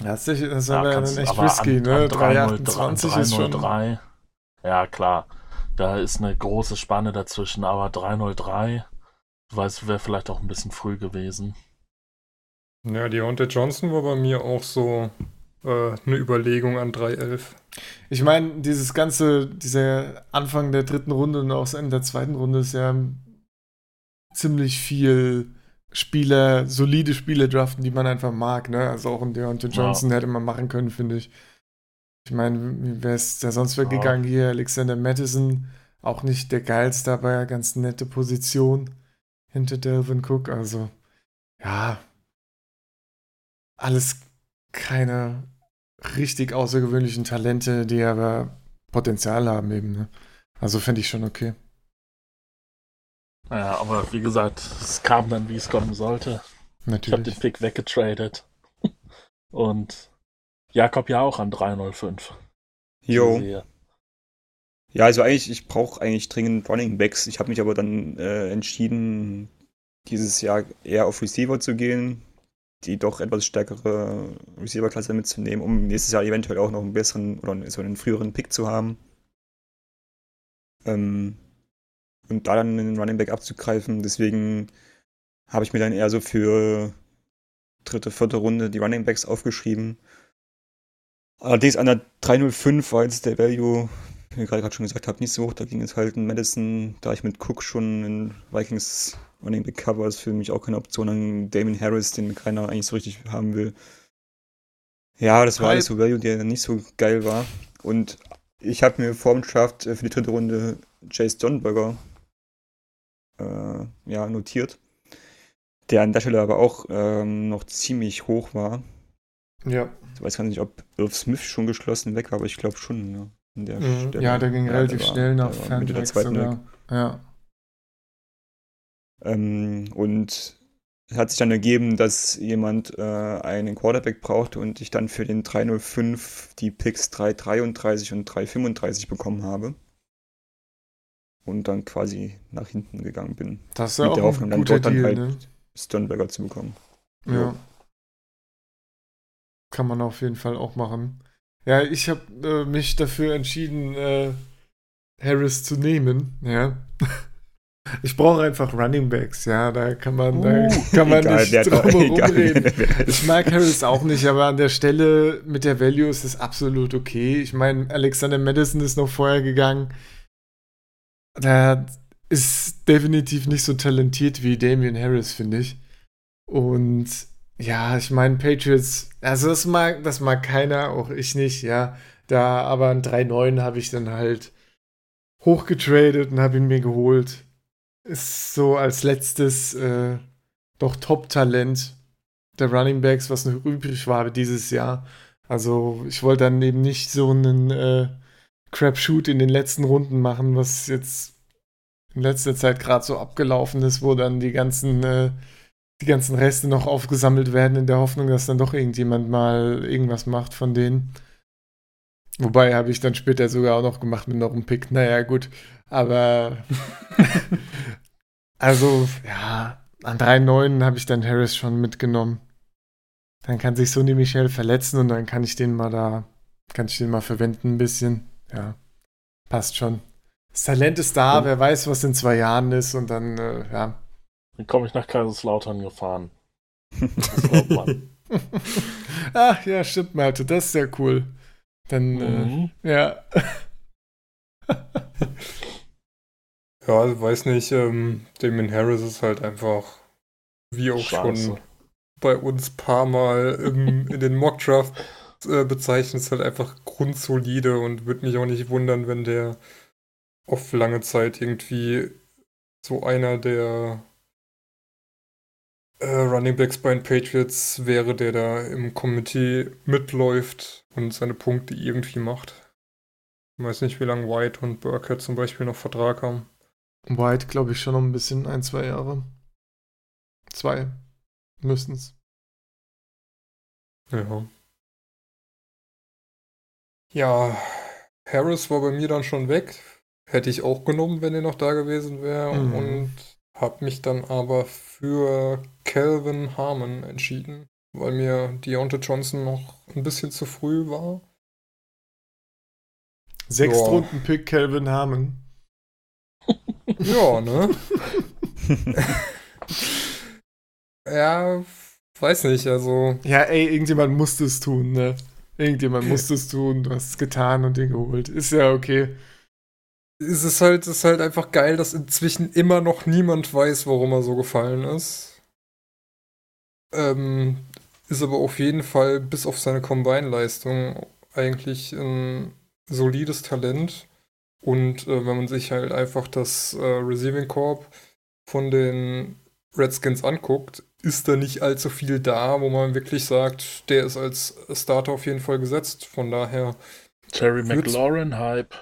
Ja, das ist, Ja, aber kannst- dann echt aber risky, an- ne? an 328 ist schon. 303. Ja, klar. Da ist eine große Spanne dazwischen, aber 303, ich weiß, wäre vielleicht auch ein bisschen früh gewesen. Ja, Deontay Johnson war bei mir auch so äh, eine Überlegung an 311. Ich meine, dieses ganze, dieser Anfang der dritten Runde und auch das Ende der zweiten Runde ist ja ziemlich viel Spieler, solide Spieler draften, die man einfach mag, ne? Also auch ein Deontay Ja. Johnson hätte man machen können, finde ich. Ich meine, wie wäre es da sonst Ja. weggegangen hier? Alexander Madison, auch nicht der geilste, aber ja ganz nette Position hinter Delvin Cook. Also, ja, alles keine richtig außergewöhnlichen Talente, die aber Potenzial haben eben. Ne? Also finde ich schon okay. Ja, aber wie gesagt, es kam dann, wie es kommen sollte. Ich habe den Natürlich. Pick weggetradet. Und Jakob ja auch an 305. Jo. Ja, also eigentlich, ich brauche eigentlich dringend Running Backs. Ich habe mich aber dann äh, entschieden, dieses Jahr eher auf Receiver zu gehen, die doch etwas stärkere Receiver-Klasse mitzunehmen, um nächstes Jahr eventuell auch noch einen besseren oder so einen früheren Pick zu haben. Ähm, und da dann einen Running Back abzugreifen. Deswegen habe ich mir dann eher so für dritte, vierte Runde die Running Backs aufgeschrieben. Allerdings an der 305 war jetzt der Value, wie ich gerade schon gesagt habe, nicht so hoch. Da ging es halt in Madison, da ich mit Cook schon in Vikings Running Back Cover ist für mich auch keine Option an Damon Harris, den keiner eigentlich so richtig haben will. Ja, das war Hi. alles so Value, der nicht so geil war. Und ich habe mir vor dem Draft äh, für die dritte Runde Chase Johnberger äh, ja, notiert. Der an der Stelle aber auch ähm, noch ziemlich hoch war. Ja. Ich weiß gar nicht, ob Irv Smith schon geschlossen weg war, aber ich glaube schon. Ja, der Mhm. Stelle. ja, der ging relativ schnell nach Fernweg zweiten sogar. weg. Ja. Ähm, und es hat sich dann ergeben, dass jemand äh, einen Quarterback brauchte und ich dann für den 305 die Picks 333 und 335 bekommen habe. Und dann quasi nach hinten gegangen bin. Das ist ja Mit auch der ein Hoffnung, dann guter dort dann Deal, halt ne? Sternberger zu bekommen. Ja. Ja. Kann man auf jeden Fall auch machen. Ja, ich habe äh, mich dafür entschieden, äh, Harris zu nehmen. Ja. Ich brauche einfach Running Backs, ja. Da kann man, da kann man egal, nicht drum da- herum egal, reden. wer- wer- Ich mag Harris auch nicht, aber an der Stelle mit der Value ist es absolut okay. Ich meine, Alexander Madison ist noch vorher gegangen. Der ist definitiv nicht so talentiert wie Damian Harris, finde ich. Und ja, ich meine, Patriots, also das mag, das mag keiner, auch ich nicht, ja. Da, aber ein 3-9 habe ich dann halt hochgetradet und habe ihn mir geholt. Ist so als letztes äh, doch Top-Talent der Running Backs, was noch übrig war dieses Jahr. Also ich wollte dann eben nicht so einen äh, Crapshoot in den letzten Runden machen, was jetzt in letzter Zeit gerade so abgelaufen ist, wo dann die ganzen, äh, die ganzen Reste noch aufgesammelt werden, in der Hoffnung, dass dann doch irgendjemand mal irgendwas macht von denen. Wobei habe ich dann später sogar auch noch gemacht mit noch einem Pick. Naja, gut. Aber also, ja, an 3,9 habe ich dann Harris schon mitgenommen. Dann kann sich Sonny Michel verletzen und dann kann ich den mal da, kann ich den mal verwenden ein bisschen. Ja, passt schon. Das Talent ist da, Und- wer weiß, was in zwei Jahren ist und dann, äh, ja. Dann komme ich nach Kaiserslautern gefahren. Das glaubt man. Ach ja, stimmt, Malte, das ist ja cool. Dann, Mhm. äh, ja. Ja, ich weiß nicht, ähm, Damon Harris ist halt einfach, wie auch Scheiße. schon bei uns paar Mal im, in den Mockdraft äh, bezeichnet, ist halt einfach grundsolide und würde mich auch nicht wundern, wenn der auf lange Zeit irgendwie so einer der äh, Running Backs bei den Patriots wäre, der da im Committee mitläuft und seine Punkte irgendwie macht. Ich weiß nicht, wie lange White und Burkett zum Beispiel noch Vertrag haben. White, glaube ich, schon noch ein bisschen, ein, zwei Jahre. Zwei müssten's. Ja. Ja, Harris war bei mir dann schon weg. Hätte ich auch genommen, wenn er noch da gewesen wäre. Mhm. Und habe mich dann aber für Calvin Harmon entschieden, weil mir Deontay Johnson noch ein bisschen zu früh war. Sechs. Runden Pick Calvin Harmon. Ja, ne? ja, weiß nicht, also. Ja, ey, irgendjemand musste es tun, ne? Irgendjemand musste es tun, du hast es getan und den geholt. Ist ja okay. Es ist halt, ist halt einfach geil, dass inzwischen immer noch niemand weiß, warum er so gefallen ist. Ähm, ist aber auf jeden Fall bis auf seine Combine-Leistung eigentlich ein solides Talent. Und äh, wenn man sich halt einfach das äh, Receiving Corp von den Redskins anguckt, ist da nicht allzu viel da, wo man wirklich sagt, der ist als Starter auf jeden Fall gesetzt. Von daher Terry Würd's- McLaurin Hype.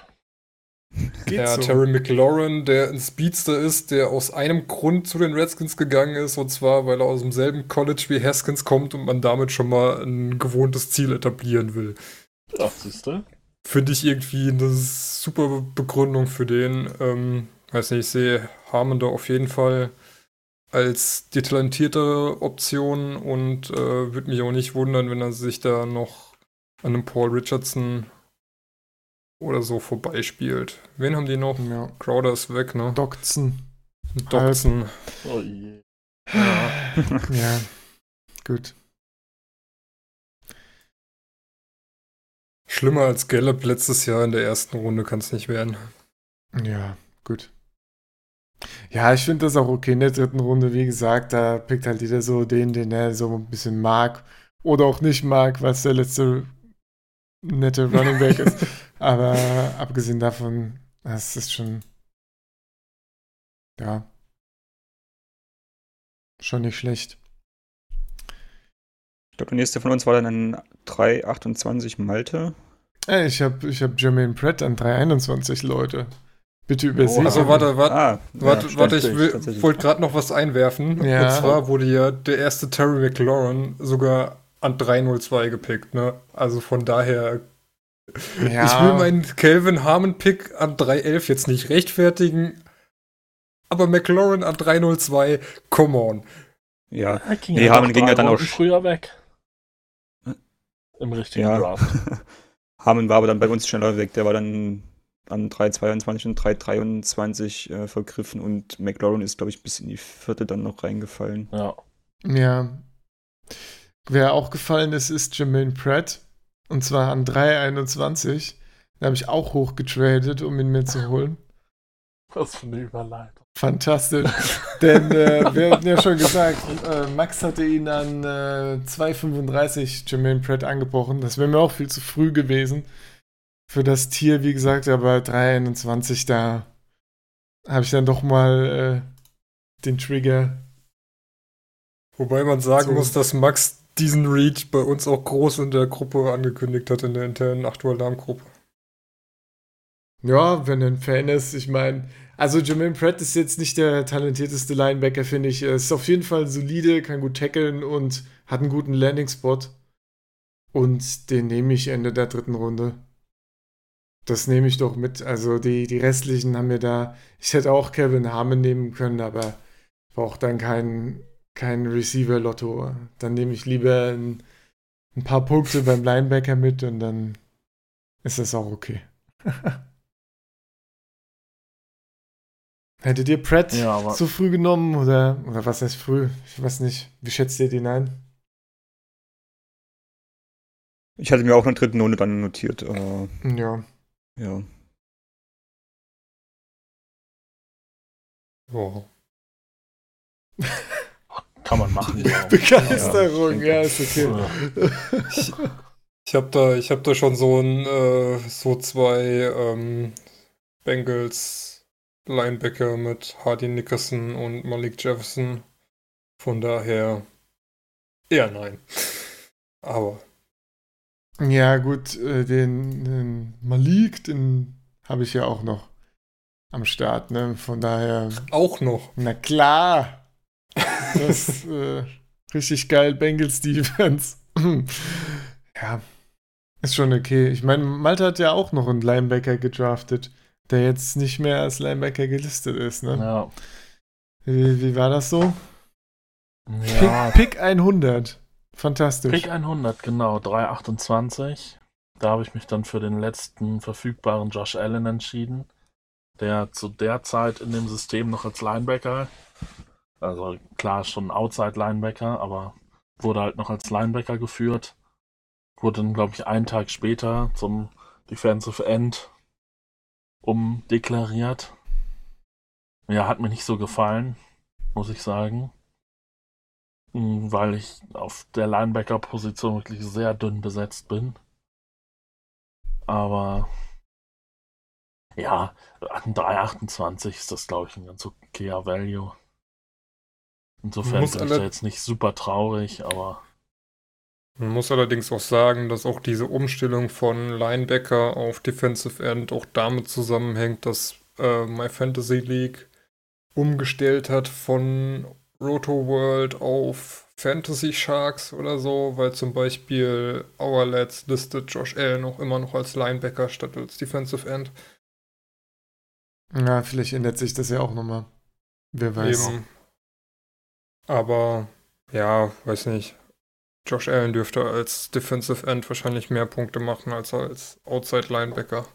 Geht ja, so. Terry McLaurin, der ein Speedster ist, der aus einem Grund zu den Redskins gegangen ist, und zwar, weil er aus demselben College wie Haskins kommt und man damit schon mal ein gewohntes Ziel etablieren will. Ja, siehst du? Finde ich irgendwie eine super Begründung für den. Ähm, weiß nicht, ich sehe Harmon da auf jeden Fall als die talentiertere Option und äh, würde mich auch nicht wundern, wenn er sich da noch an einem Paul Richardson oder so vorbeispielt. Wen haben die noch? Ja. Crowder ist weg, ne? Doxen. Dobson. Oh je. Ja, gut. Schlimmer als Gallup letztes Jahr in der ersten Runde kann es nicht werden. Ja, gut. Ja, ich finde das auch okay in der dritten Runde. Wie gesagt, da pickt halt jeder so den, den er so ein bisschen mag oder auch nicht mag, was der letzte nette Running Back ist. Aber abgesehen davon, das ist schon, ja, schon nicht schlecht. Ich glaube, der nächste von uns war dann ein 328 Malte. Ey, ich habe ich hab Jermaine Pratt an 321 Leute. Bitte übersehen. Also warte, warte, Ah, warte, ja, warte ich wollte gerade noch was einwerfen. Ja. Und zwar wurde ja der erste Terry McLaurin sogar an 302 gepickt, ne? Also von daher, ja, ich will meinen Calvin Harmon Pick an 311 jetzt nicht rechtfertigen, aber McLaurin an 302, come on. Ja, ging Nee, ja Harmon ging ja dann auch früher weg. Im richtigen Ja. Draft. Harmon war aber dann bei uns schneller weg. Der war dann an 3,22 und 3,23 äh, vergriffen und McLaurin ist, glaube ich, bis in die vierte dann noch reingefallen. Ja. Ja. Wer auch gefallen ist, ist Jermaine Pratt. Und zwar an 3,21. Da habe ich auch hochgetradet, um ihn mir zu holen. Was für eine Überleitung. Fantastisch. Denn äh, wir hatten ja schon gesagt, äh, Max hatte ihn an äh, 2,35 Jermaine Pratt angebrochen. Das wäre mir auch viel zu früh gewesen. Für das Tier, wie gesagt, aber 3,21, da habe ich dann doch mal äh, den Trigger. Wobei man sagen So. muss, dass Max diesen Reach bei uns auch groß in der Gruppe angekündigt hat, in der internen 8 Uhr Alarmgruppe. Ja, wenn er ein Fan ist, ich meine, also Jermaine Pratt ist jetzt nicht der talentierteste Linebacker, finde ich. Er ist auf jeden Fall solide, kann gut tackeln und hat einen guten Landing-Spot. Und den nehme ich Ende der dritten Runde. Das nehme ich doch mit. Also die, die restlichen haben mir da. Ich hätte auch Kevin Harmon nehmen können, aber brauche dann kein, kein Receiver-Lotto. Dann nehme ich lieber ein, ein paar Punkte beim Linebacker mit und dann ist das auch okay. Hättet ihr Pratt Ja, aber- zu früh genommen oder, oder was heißt früh? Ich weiß nicht. Wie schätzt ihr den ein? Ich hatte mir auch in der dritten Runde dann notiert. Äh, Ja. ja. Ja. Kann man machen. Ja. Begeisterung, Ja, ja, ist okay. Ich, ich habe da, ich hab da schon so ein, äh, so zwei ähm, Bengals Linebacker mit Hardy Nickerson und Malik Jefferson. Von daher eher nein. Aber. Ja, gut, äh, den, den Malik, den habe ich ja auch noch am Start, ne? Von daher. Auch noch. Na klar. Das ist äh, richtig geil, Bengals Defense. ja, ist schon okay. Ich meine, Malta hat ja auch noch einen Linebacker gedraftet, der jetzt nicht mehr als Linebacker gelistet ist, ne? Ja. Wie, wie war das so? ja Pick, Pick 100. Fantastisch. Pick 100, genau, 328. Da habe ich mich dann für den letzten verfügbaren Josh Allen entschieden, der zu der Zeit in dem System noch als Linebacker, also klar schon Outside-Linebacker, aber wurde halt noch als Linebacker geführt. Wurde dann, glaube ich, einen Tag später zum Defensive End umdeklariert. Ja, hat mir nicht so gefallen, muss ich sagen. Hm, Weil ich auf der Linebacker-Position wirklich sehr dünn besetzt bin. Aber ja, an 3,28 ist das, glaube ich, ein ganz okayer Value. Insofern bin ich da jetzt nicht super traurig, aber Man muss allerdings auch sagen, dass auch diese Umstellung von Linebacker auf Defensive End auch damit zusammenhängt, dass äh, My Fantasy League umgestellt hat von Roto World auf Fantasy Sharks oder so, weil zum Beispiel Our Lads listet Josh Allen auch immer noch als Linebacker statt als Defensive End. Ja, vielleicht ändert sich das ja auch nochmal. Wer weiß. Eben. Aber ja, weiß nicht. Josh Allen dürfte als Defensive End wahrscheinlich mehr Punkte machen als als Outside Linebacker.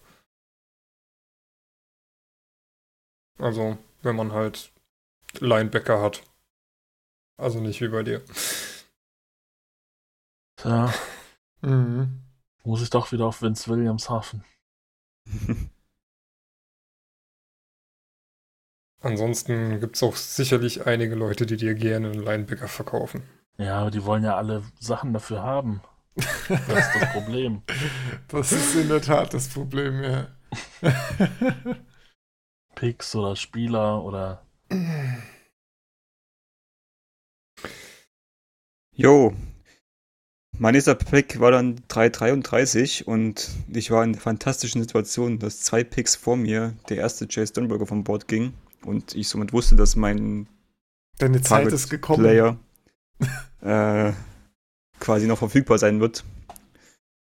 Also, wenn man halt Linebacker hat. Also nicht wie bei dir. tja, Mhm. muss ich doch wieder auf Vince Williams hoffen. Ansonsten gibt es auch sicherlich einige Leute, die dir gerne einen Linebacker verkaufen. Ja, aber die wollen ja alle Sachen dafür haben. Das ist das Problem. Das ist in der Tat das Problem, ja. Picks oder Spieler oder Jo. Mein nächster Pick war dann 3,33 und ich war in der fantastischen Situation, dass zwei Picks vor mir der erste Chase Sternberger vom Board ging und ich somit wusste, dass mein Deine Zeit Target ist gekommen. Player äh, quasi noch verfügbar sein wird.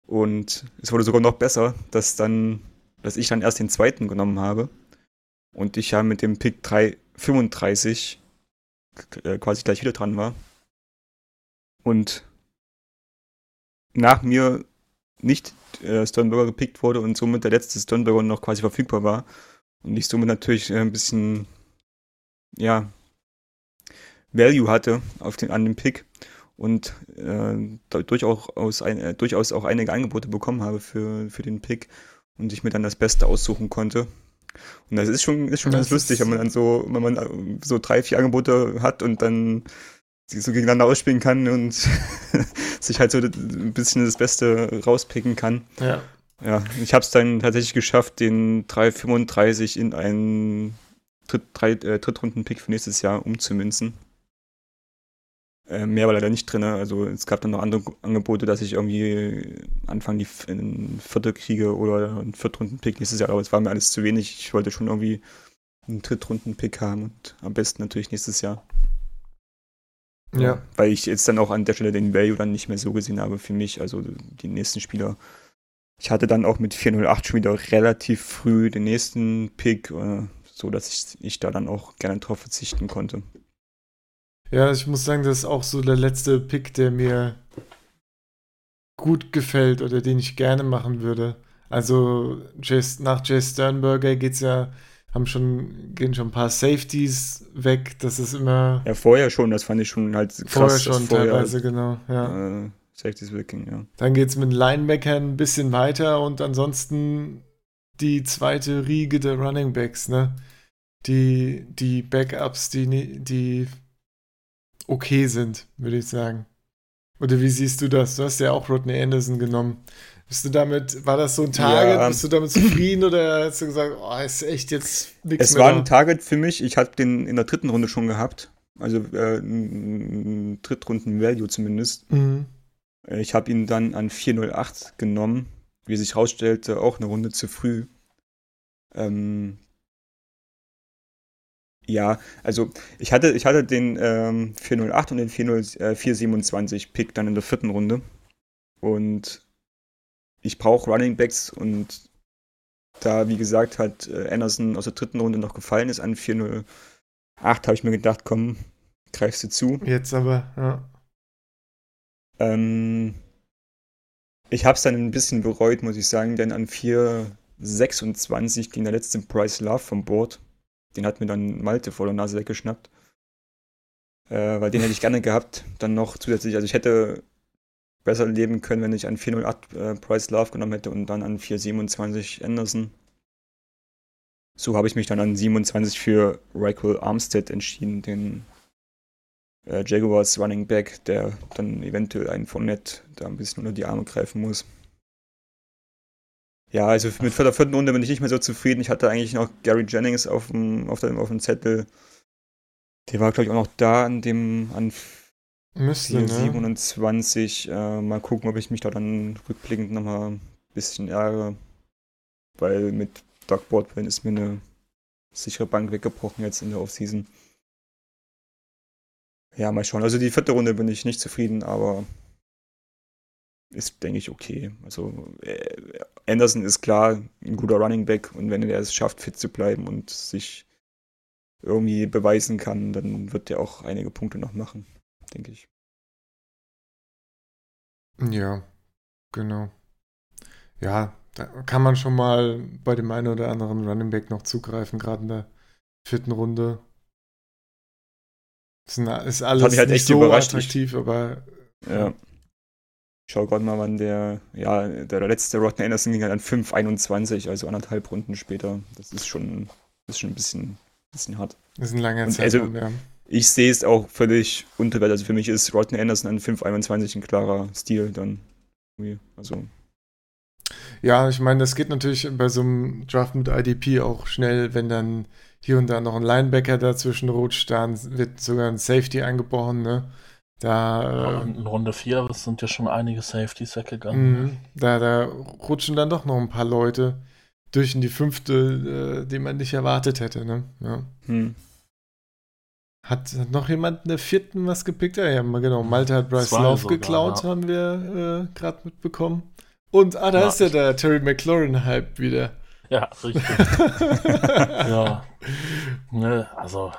Und es wurde sogar noch besser, dass dann, dass ich dann erst den zweiten genommen habe und ich ja mit dem Pick 335 äh, quasi gleich wieder dran war. Und nach mir nicht äh, Sternberger gepickt wurde und somit der letzte Sternberger noch quasi verfügbar war und ich somit natürlich äh, ein bisschen ja Value hatte auf den, an dem Pick und äh, durchaus, ein, äh, durchaus auch einige Angebote bekommen habe für, für den Pick und ich mir dann das Beste aussuchen konnte. Und das ist schon, ist schon Das ganz lustig, ist- wenn man dann so, wenn man äh, so drei, vier Angebote hat und dann sie so gegeneinander ausspielen kann und sich halt so ein bisschen das Beste rauspicken kann. Ja. Ja, ich habe es dann tatsächlich geschafft, den 335 in einen Dritt, drei, äh, Drittrunden-Pick für nächstes Jahr umzumünzen. Äh, mehr war leider nicht drin. Also es gab dann noch andere Angebote, dass ich irgendwie Anfang die F- einen Vierte kriege oder einen Viertrunden-Pick nächstes Jahr. Aber es war mir alles zu wenig. Ich wollte schon irgendwie einen Drittrunden-Pick haben und am besten natürlich nächstes Jahr. Ja. Weil ich jetzt dann auch an der Stelle den Value dann nicht mehr so gesehen habe für mich. Also die nächsten Spieler. Ich hatte dann auch mit 408 schon wieder relativ früh den nächsten Pick, äh, so dass ich, ich da dann auch gerne drauf verzichten konnte. Ja, ich muss sagen, das ist auch so der letzte Pick, der mir gut gefällt oder den ich gerne machen würde. Also nach Jay Sternberger geht's ja, haben schon, gehen schon ein paar Safeties weg. Das ist immer Ja, vorher schon, das fand ich schon halt krass. vorher schon teilweise, genau. Ja. Äh, Safety's Working, ja. Dann geht's mit Linebackern ein bisschen weiter und ansonsten die zweite Riege der Running Backs, ne? Die, die Backups, die, die okay sind, würde ich sagen. Oder wie siehst du das? Du hast ja auch Rodney Anderson genommen. Bist du damit, war das so ein Target? Ja. Bist du damit zufrieden oder hast du gesagt, oh, ist echt jetzt nichts Es mehr? war da? ein Target für mich. Ich hatte den in der dritten Runde schon gehabt. Also äh, ein Drittrunden-Value zumindest. Mhm. Äh, Ich habe ihn dann an 408 genommen. Wie sich herausstellte, auch eine Runde zu früh. Ähm, ja, also ich hatte, ich hatte den ähm, 408 und den 40, äh, 427 Pick dann in der vierten Runde. Und ich brauche Running Backs und da, wie gesagt, halt Anderson aus der dritten Runde noch gefallen ist an 408, habe ich mir gedacht, komm, greifst du zu. Jetzt aber, ja. Ähm, ich habe es dann ein bisschen bereut, muss ich sagen, denn an 4,26 ging der letzte Price Love vom Board. Den hat mir dann Malte vor der Nase weggeschnappt. Äh, weil den hätte ich gerne gehabt. Dann noch zusätzlich, also ich hätte besser leben können, wenn ich an 4,08 äh, Price Love genommen hätte und dann an 4,27 Anderson. So habe ich mich dann an 27 für Raquel Armstead entschieden, den äh, Jaguars Running Back, der dann eventuell einen Fournette da ein bisschen unter die Arme greifen muss. Ja, also mit der vierten Runde bin ich nicht mehr so zufrieden. Ich hatte eigentlich noch Gary Jennings auf dem, auf dem, auf dem Zettel. Der war, glaube ich, auch noch da an dem, an Müsste, ne? 27. Äh, mal gucken, ob ich mich da dann rückblickend nochmal ein bisschen ärgere. Weil mit Doug Baldwin ist mir eine sichere Bank weggebrochen jetzt in der Offseason. Ja, mal schauen. Also die vierte Runde bin ich nicht zufrieden, aber ist, denke ich, okay. Also äh, Anderson ist klar ein guter Running Back und wenn er es schafft, fit zu bleiben und sich irgendwie beweisen kann, dann wird er auch einige Punkte noch machen, denke ich. Ja, genau. Ja, da kann man schon mal bei dem einen oder anderen Running Back noch zugreifen, gerade in der vierten Runde. Ist, alles halt nicht so überrascht. Attraktiv, aber Ja. Ich schau gerade mal, wann der, ja, der, letzte Rodney Anderson ging halt an 5,21, also anderthalb Runden später. Das ist schon, ist schon ein bisschen, bisschen hart. ist ein langer Und also- Zeitraum, ja. Ich sehe es auch völlig unterwert. Also für mich ist Rodney Anderson an 5,21 ein klarer Stil dann. Also, Ja, ich meine, das geht natürlich bei so einem Draft mit IDP auch schnell, wenn dann hier und da noch ein Linebacker dazwischen rutscht, dann wird sogar ein Safety eingebrochen, ne? Da, äh, in Runde 4 sind ja schon einige Safeties weggegangen. Mhm. Da, da rutschen dann doch noch ein paar Leute durch in die fünfte, äh, die man nicht erwartet hätte. Ne? Ja. hm. Hat, hat noch jemand in der vierten was gepickt? Ja, ja, genau. Malte hat Bryce Zwei Love sogar, geklaut, ja. haben wir äh, gerade mitbekommen. Und, ah, da Ja, ist ja der Terry McLaurin-Hype wieder. Ja, richtig. ja. Ne, also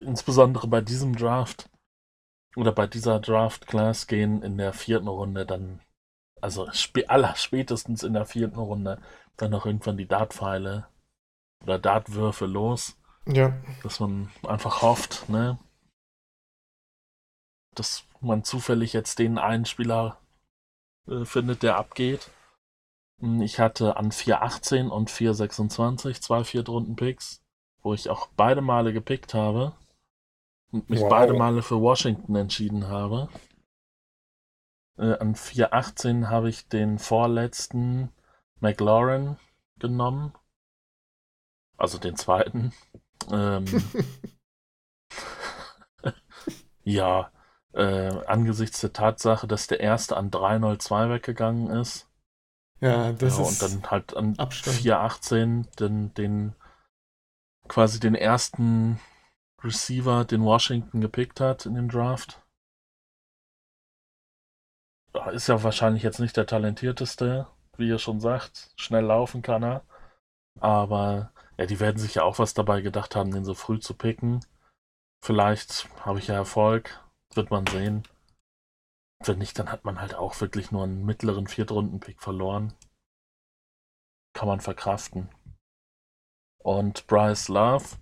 insbesondere bei diesem Draft oder bei dieser Draft-Class gehen in der vierten Runde dann, also aller spätestens in der vierten Runde, dann noch irgendwann die Dartpfeile oder Dartwürfe los, Ja. dass man einfach hofft, ne, dass man zufällig jetzt den einen Spieler äh, findet, der abgeht. Hm, Ich hatte an 4.18 und 4.26 zwei Viertrunden-Picks, wo ich auch beide Male gepickt habe und mich Wow. beide Male für Washington entschieden habe. Äh, an 4.18 habe ich den vorletzten McLaurin genommen. Also den zweiten. Ähm, ja, äh, angesichts der Tatsache, dass der erste an 3.02 weggegangen ist. ja, das ja, ist. und dann halt an Abstand. 4.18 den, den quasi den ersten Receiver, den Washington gepickt hat in dem Draft. Ja, Ist ja wahrscheinlich jetzt nicht der talentierteste, wie ihr schon sagt. Schnell laufen kann er. Aber ja, die werden sich ja auch was dabei gedacht haben, den so früh zu picken. Vielleicht habe ich ja Erfolg. Wird man sehen. Wenn nicht, dann hat man halt auch wirklich nur einen mittleren Viertrunden-Pick verloren. Kann man verkraften. Und Bryce Love.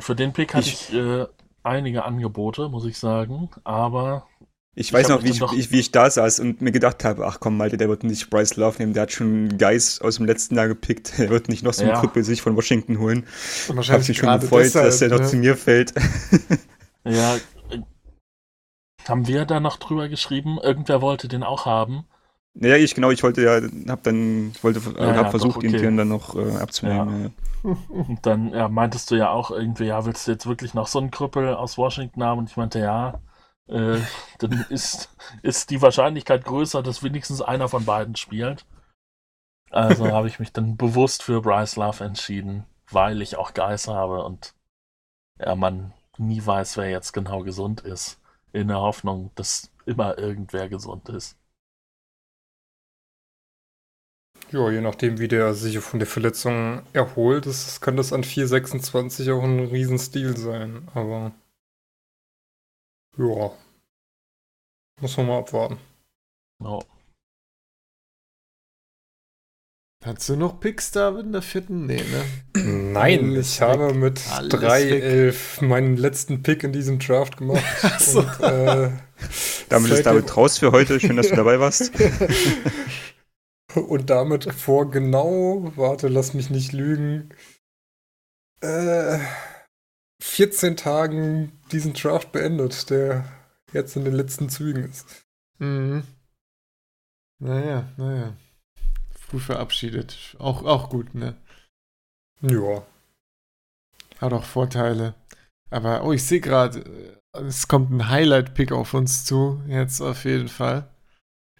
Für den Pick hatte ich, Ich- äh, einige Angebote, muss ich sagen. Aber Ich Ich weiß hab noch, wie ich, ich, wie ich da saß und mir gedacht habe, ach komm, Malte, der wird nicht Bryce Love nehmen, der hat schon Guys aus dem letzten Jahr gepickt, der wird nicht noch so einen Ja. Krüppel sich von Washington holen. Ich habe wahrscheinlich mich schon gefreut, deshalb, dass der noch ne? zu mir fällt. ja, äh, haben wir da noch drüber geschrieben? Irgendwer wollte den auch haben. Ja, ich genau, ich wollte ja, hab dann, wollte, Ja, hab ja, versucht, doch, den okay. Tieren dann noch äh, abzunehmen. Ja. Und dann ja, meintest du ja auch irgendwie, ja, willst du jetzt wirklich noch so einen Krüppel aus Washington haben? Und ich meinte, ja, äh, dann ist, ist die Wahrscheinlichkeit größer, dass wenigstens einer von beiden spielt. Also habe ich mich dann bewusst für Bryce Love entschieden, weil ich auch Geist habe und ja, man nie weiß, wer jetzt genau gesund ist. In der Hoffnung, dass immer irgendwer gesund ist. Ja, je nachdem, wie der sich von der Verletzung erholt, ist, kann das an 4,26 auch ein Riesenstil sein. Aber ja, muss man mal abwarten. No. Hast du noch Picks da in der vierten? Nee, ne? Nein, Alles ich habe weg. mit Alles 3,11 meinen letzten Pick in diesem Draft gemacht. so. Und, äh, Damit ist David raus für heute. Schön, dass du dabei warst. Und damit vor genau, warte, lass mich nicht lügen, äh, 14 Tagen diesen Draft beendet, der jetzt in den letzten Zügen ist. Mhm. Naja, naja. Früh verabschiedet. Auch, auch gut, ne? Ja. Hat auch Vorteile. Aber, oh, ich sehe gerade, äh, es kommt ein Highlight-Pick auf uns zu, jetzt auf jeden Fall.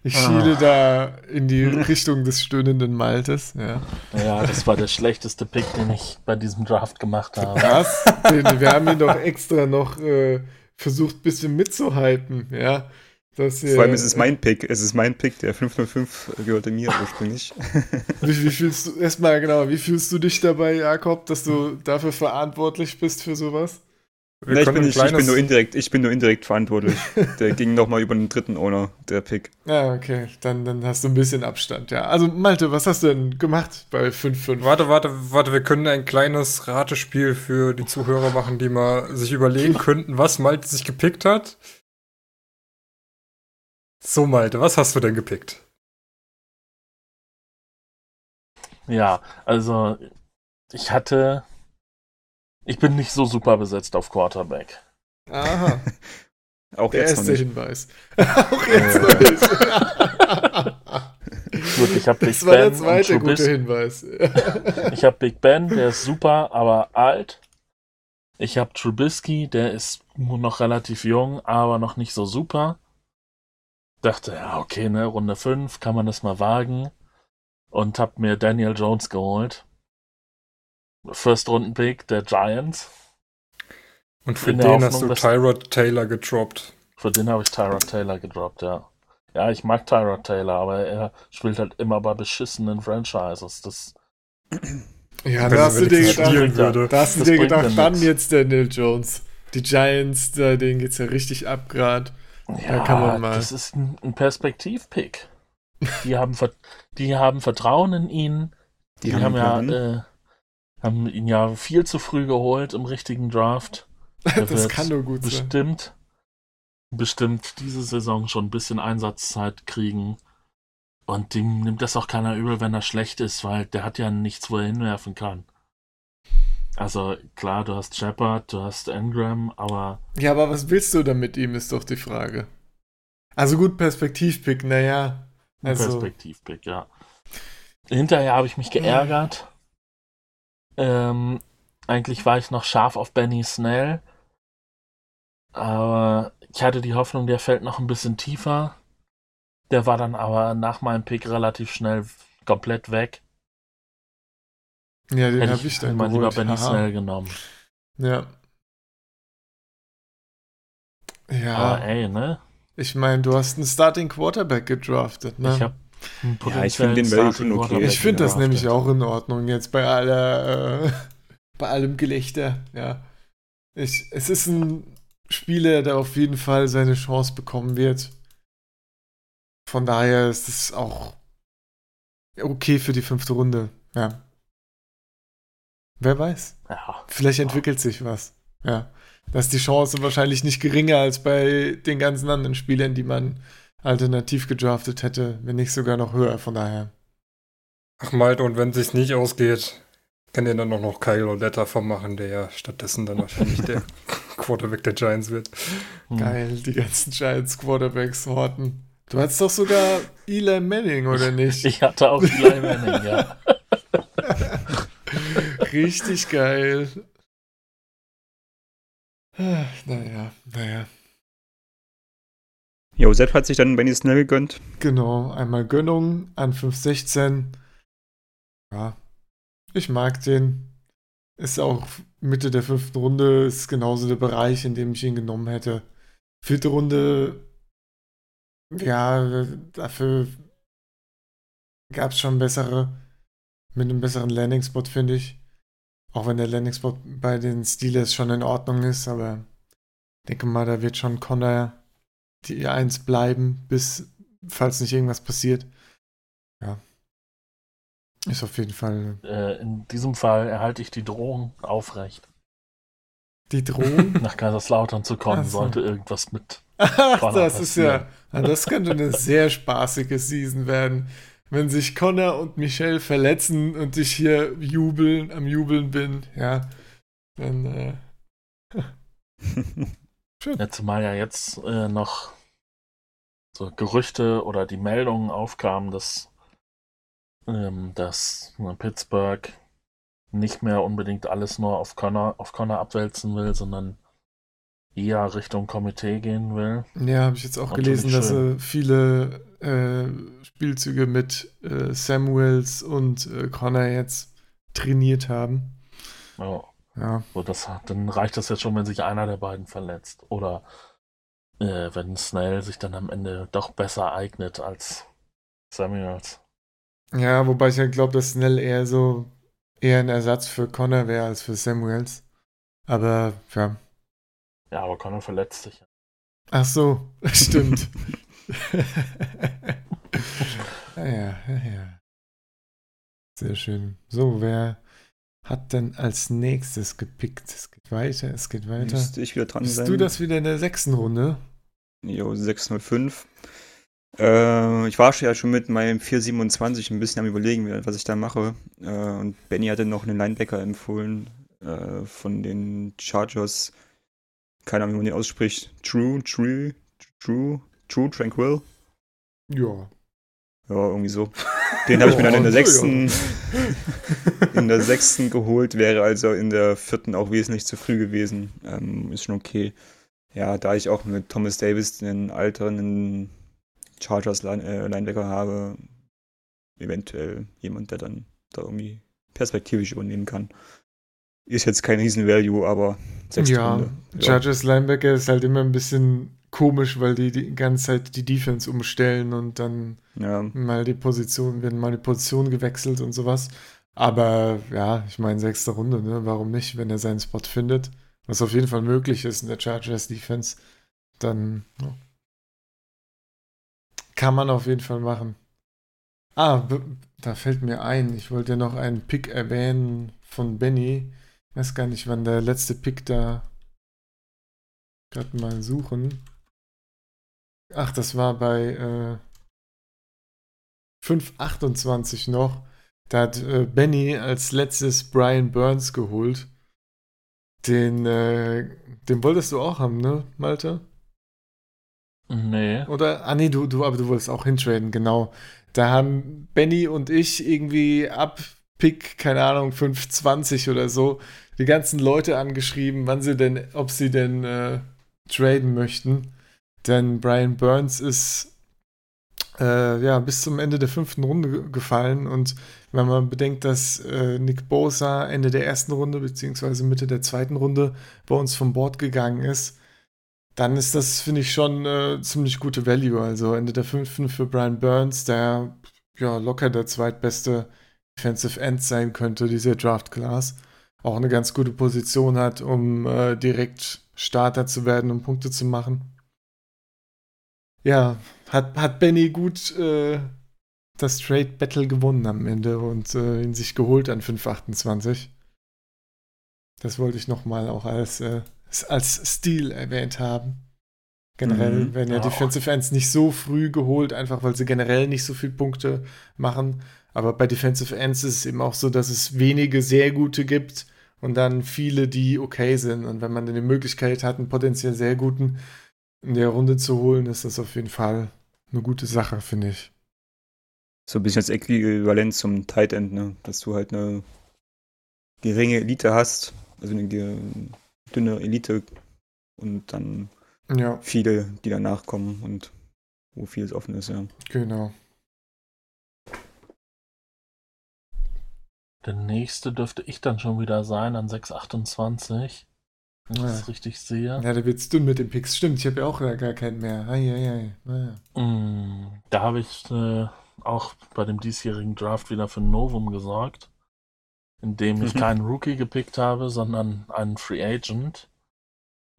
Ich Ah. schiele da in die Richtung des stöhnenden Maltes, ja. Ja, das war der schlechteste Pick, den ich bei diesem Draft gemacht habe. Was? Den, wir haben ihn doch extra noch äh, versucht, ein bisschen mitzuhalten, ja. Dass wir, Vor allem ist es mein Pick. Es ist mein Pick. Der 505 gehörte mir ursprünglich. Wie, wie fühlst du, erstmal genau, wie fühlst du dich dabei, Jakob, dass du dafür verantwortlich bist für sowas? Wir Na, ich, bin nicht, ich bin nur indirekt, ich bin nur indirekt verantwortlich. Der ging nochmal über den dritten Owner, der Pick. Ja, okay, dann, dann hast du ein bisschen Abstand, ja. Also, Malte, was hast du denn gemacht bei 5-5? Warte, warte, warte, wir können ein kleines Ratespiel für die Zuhörer machen, die mal sich überlegen könnten, was Malte sich gepickt hat. So, Malte, was hast du denn gepickt? Ja, also ich hatte. Ich bin nicht so super besetzt auf Quarterback. Aha, Auch der jetzt noch erste nicht. Hinweis. Auch jetzt noch nicht. Gut, ich habe Big Das war der Ben und zweite gute Trubisky. Hinweis. Ich habe Big Ben, der ist super, aber alt. Ich habe Trubisky, der ist nur noch relativ jung, aber noch nicht so super. Dachte, ja, okay, ne, Runde 5, kann man das mal wagen. Und habe mir Daniel Jones geholt. First-Runden-Pick der Giants. Und für den hast Hoffnung, du dass- Tyrod Taylor gedroppt. Für den habe ich Tyrod Taylor gedroppt, ja. Ja, ich mag Tyrod Taylor, aber er spielt halt immer bei beschissenen Franchises. Das, Ja, da hast du dir gedacht, da hast du Das dir gedacht, ja dann nix. jetzt Daniel Jones. Die Giants, da, denen geht's ja richtig ab grad. ja, kann man mal. das ist ein, Perspektiv-Pick. Die haben, Ver- die haben Vertrauen in ihn. Die, haben, ja, einen Plan. äh, haben ihn ja viel zu früh geholt im richtigen Draft. Der Das kann nur gut sein. bestimmt, bestimmt diese Saison schon ein bisschen Einsatzzeit kriegen. Und dem nimmt das auch keiner übel, wenn er schlecht ist, weil der hat ja nichts, wo er hinwerfen kann. Also klar, du hast Shepard, du hast Engram, aber Ja, aber was willst du denn mit ihm, ist doch die Frage. Also gut, Perspektivpick, naja. Also, Perspektivpick, ja. Hinterher habe ich mich geärgert. Ähm, eigentlich war ich noch scharf auf Benny Snell. Aber ich hatte die Hoffnung, der fällt noch ein bisschen tiefer. Der war dann aber nach meinem Pick relativ schnell komplett weg. ja, den habe ich dann mal lieber. Benny Haha. Snell genommen. Ja. Ja, Aber ey, ne? ich meine, du hast einen Starting Quarterback gedraftet, ne? Ich habe Ja, ich find den Value schon okay. Ich finde das nämlich auch in Ordnung jetzt bei aller, äh, bei allem Gelächter, ja. Ich, es ist ein Spieler, der auf jeden Fall seine Chance bekommen wird. Von daher ist es auch okay für die fünfte Runde, ja. Wer weiß? Ja, Vielleicht entwickelt sich was. Ja. Da ist die Chance wahrscheinlich nicht geringer als bei den ganzen anderen Spielern, die man alternativ gedraftet hätte, wenn nicht sogar noch höher, von daher. Ach Malte, und wenn sich's nicht ausgeht, kann dir dann auch noch Kyle Oletta vermachen, der ja stattdessen dann wahrscheinlich der Quarterback der Giants wird. hm. Geil, die ganzen Giants Quarterbacks horten. Du hattest doch sogar Eli Manning, oder nicht? Ich hatte auch Eli Manning, ja. Richtig geil. Ah, Naja, naja. Jo, Sepp hat sich dann Benny Snell gegönnt. Genau, einmal Gönnung an 516. Ja, ich mag den. Ist auch Mitte der fünften Runde, ist genauso der Bereich, in dem ich ihn genommen hätte. Vierte Runde, ja, dafür gab es schon bessere, mit einem besseren Landing-Spot, finde ich. Auch wenn der Landing-Spot bei den Steelers schon in Ordnung ist, aber ich denke mal, da wird schon Connor die Eins bleiben, bis, falls nicht irgendwas passiert. Ja. Ist auf jeden Fall Äh, in diesem Fall erhalte ich die Drohung aufrecht, die Drohung. nach Kaiserslautern zu kommen, so. sollte irgendwas mit. Ach, Connor das ist ja, passieren. ja, das könnte eine sehr spaßige Season werden. Wenn sich Connor und Michelle verletzen und ich hier jubeln, am Jubeln bin, ja, dann, äh, Ja, zumal ja jetzt äh, noch so Gerüchte oder die Meldungen aufkamen, dass, ähm, dass äh, Pittsburgh nicht mehr unbedingt alles nur auf Connor, auf Connor abwälzen will, sondern eher Richtung Komitee gehen will. ja, habe ich jetzt auch Natürlich gelesen, dass schön. sie viele äh, Spielzüge mit äh, Samuels und äh, Connor jetzt trainiert haben. Ja, Ja, so das, dann reicht das jetzt schon, wenn sich einer der beiden verletzt. Oder äh, wenn Snell sich dann am Ende doch besser eignet als Samuels. ja wobei ich ja glaube, dass Snell eher so eher ein Ersatz für Connor wäre als für Samuels. Aber ja, Ja, aber Connor verletzt sich. Ach so, stimmt. ja, ja, ja, ja. Sehr schön. So, wer hat denn als nächstes gepickt? Es geht weiter, es geht weiter. Müsste ich wieder dran Bist sein. du das wieder in der sechsten Runde? Jo, 605. Äh, ich war ja schon mit meinem 427 ein bisschen am überlegen, was ich da mache. Äh, und Benny hatte noch einen Linebacker empfohlen äh, von den Chargers. Keine Ahnung, wie man den ausspricht. True, True, True, True, Tranquil. Ja. Ja, irgendwie so. Den habe ich mir dann in der Ja, sechsten, in der sechsten geholt, wäre also in der vierten auch wesentlich zu früh gewesen. Ähm, ist schon okay. Ja, da ich auch mit Thomas Davis einen alternden Chargers Line, äh, Linebacker habe, eventuell jemand, der dann da irgendwie perspektivisch übernehmen kann. Ist jetzt kein Riesen-Value, aber sechste Ja, Runde. Chargers Linebacker ist halt immer ein bisschen komisch, weil die die ganze Zeit die Defense umstellen und dann Ja. mal die Position, werden mal die Position gewechselt und sowas. Aber ja, ich meine, sechste Runde, ne? Warum nicht, wenn er seinen Spot findet? Was auf jeden Fall möglich ist in der Chargers Defense, dann ja. kann man auf jeden Fall machen. Ah, da fällt mir ein, ich wollte ja noch einen Pick erwähnen von Benny. Ich weiß gar nicht, wann der letzte Pick da gerade mal suchen. Ach, das war bei äh, 5,28 noch. Da hat äh, Benny als letztes Brian Burns geholt. Den, äh, den wolltest du auch haben, ne, Malte? Nee. Oder? Ah, nee, du, du, aber du wolltest auch hintraden, genau. Da haben Benny und ich irgendwie ab Pick, keine Ahnung, 5,20 oder so, die ganzen Leute angeschrieben, wann sie denn, ob sie denn äh, traden möchten. Denn Brian Burns ist äh, ja bis zum Ende der fünften Runde ge- gefallen und wenn man bedenkt, dass äh, Nick Bosa Ende der ersten Runde beziehungsweise Mitte der zweiten Runde bei uns vom Board gegangen ist, dann ist das, finde ich, schon äh, ziemlich gute Value. Also Ende der fünften für Brian Burns, der ja locker der zweitbeste Defensive End sein könnte, dieser Draft Class. Auch eine ganz gute Position hat, um äh, direkt Starter zu werden, um Punkte zu machen. Ja, hat, hat Benny gut äh, das Trade Battle gewonnen am Ende und äh, ihn sich geholt an 5,28. Das wollte ich nochmal auch als, äh, als Stil erwähnt haben. Generell Mhm. werden ja Ja. Defensive Ends nicht so früh geholt, einfach weil sie generell nicht so viel Punkte machen. Aber bei Defensive Ends ist es eben auch so, dass es wenige sehr gute gibt und dann viele, die okay sind. Und wenn man dann die Möglichkeit hat, einen potenziell sehr guten in der Runde zu holen, ist das auf jeden Fall eine gute Sache, finde ich. So ein bisschen das Äquivalent zum Tight End, ne? Dass du halt eine geringe Elite hast, also eine dünne Elite und dann Ja, viele, die danach kommen und wo vieles offen ist, ja. genau. Der nächste dürfte ich dann schon wieder sein an 628. Wenn ich Ja. das richtig sehe. Ja, da wird's dünn mit den Picks. Stimmt, ich habe ja auch gar keinen mehr. Eieiei. Naja. Mm, Da habe ich äh, auch bei dem diesjährigen Draft wieder für ein Novum gesorgt, indem ich Mhm. keinen Rookie gepickt habe, sondern einen Free Agent.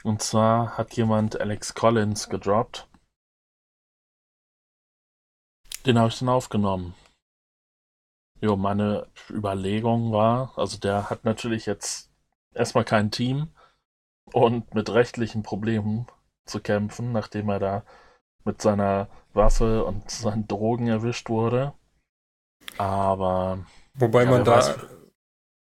Und zwar hat jemand Alex Collins gedroppt. Den habe ich dann aufgenommen. Jo, meine Überlegung war, also der hat natürlich jetzt erstmal kein Team und mit rechtlichen Problemen zu kämpfen, nachdem er da mit seiner Waffe und seinen Drogen erwischt wurde. Aber Wobei Ja, man da, weiß-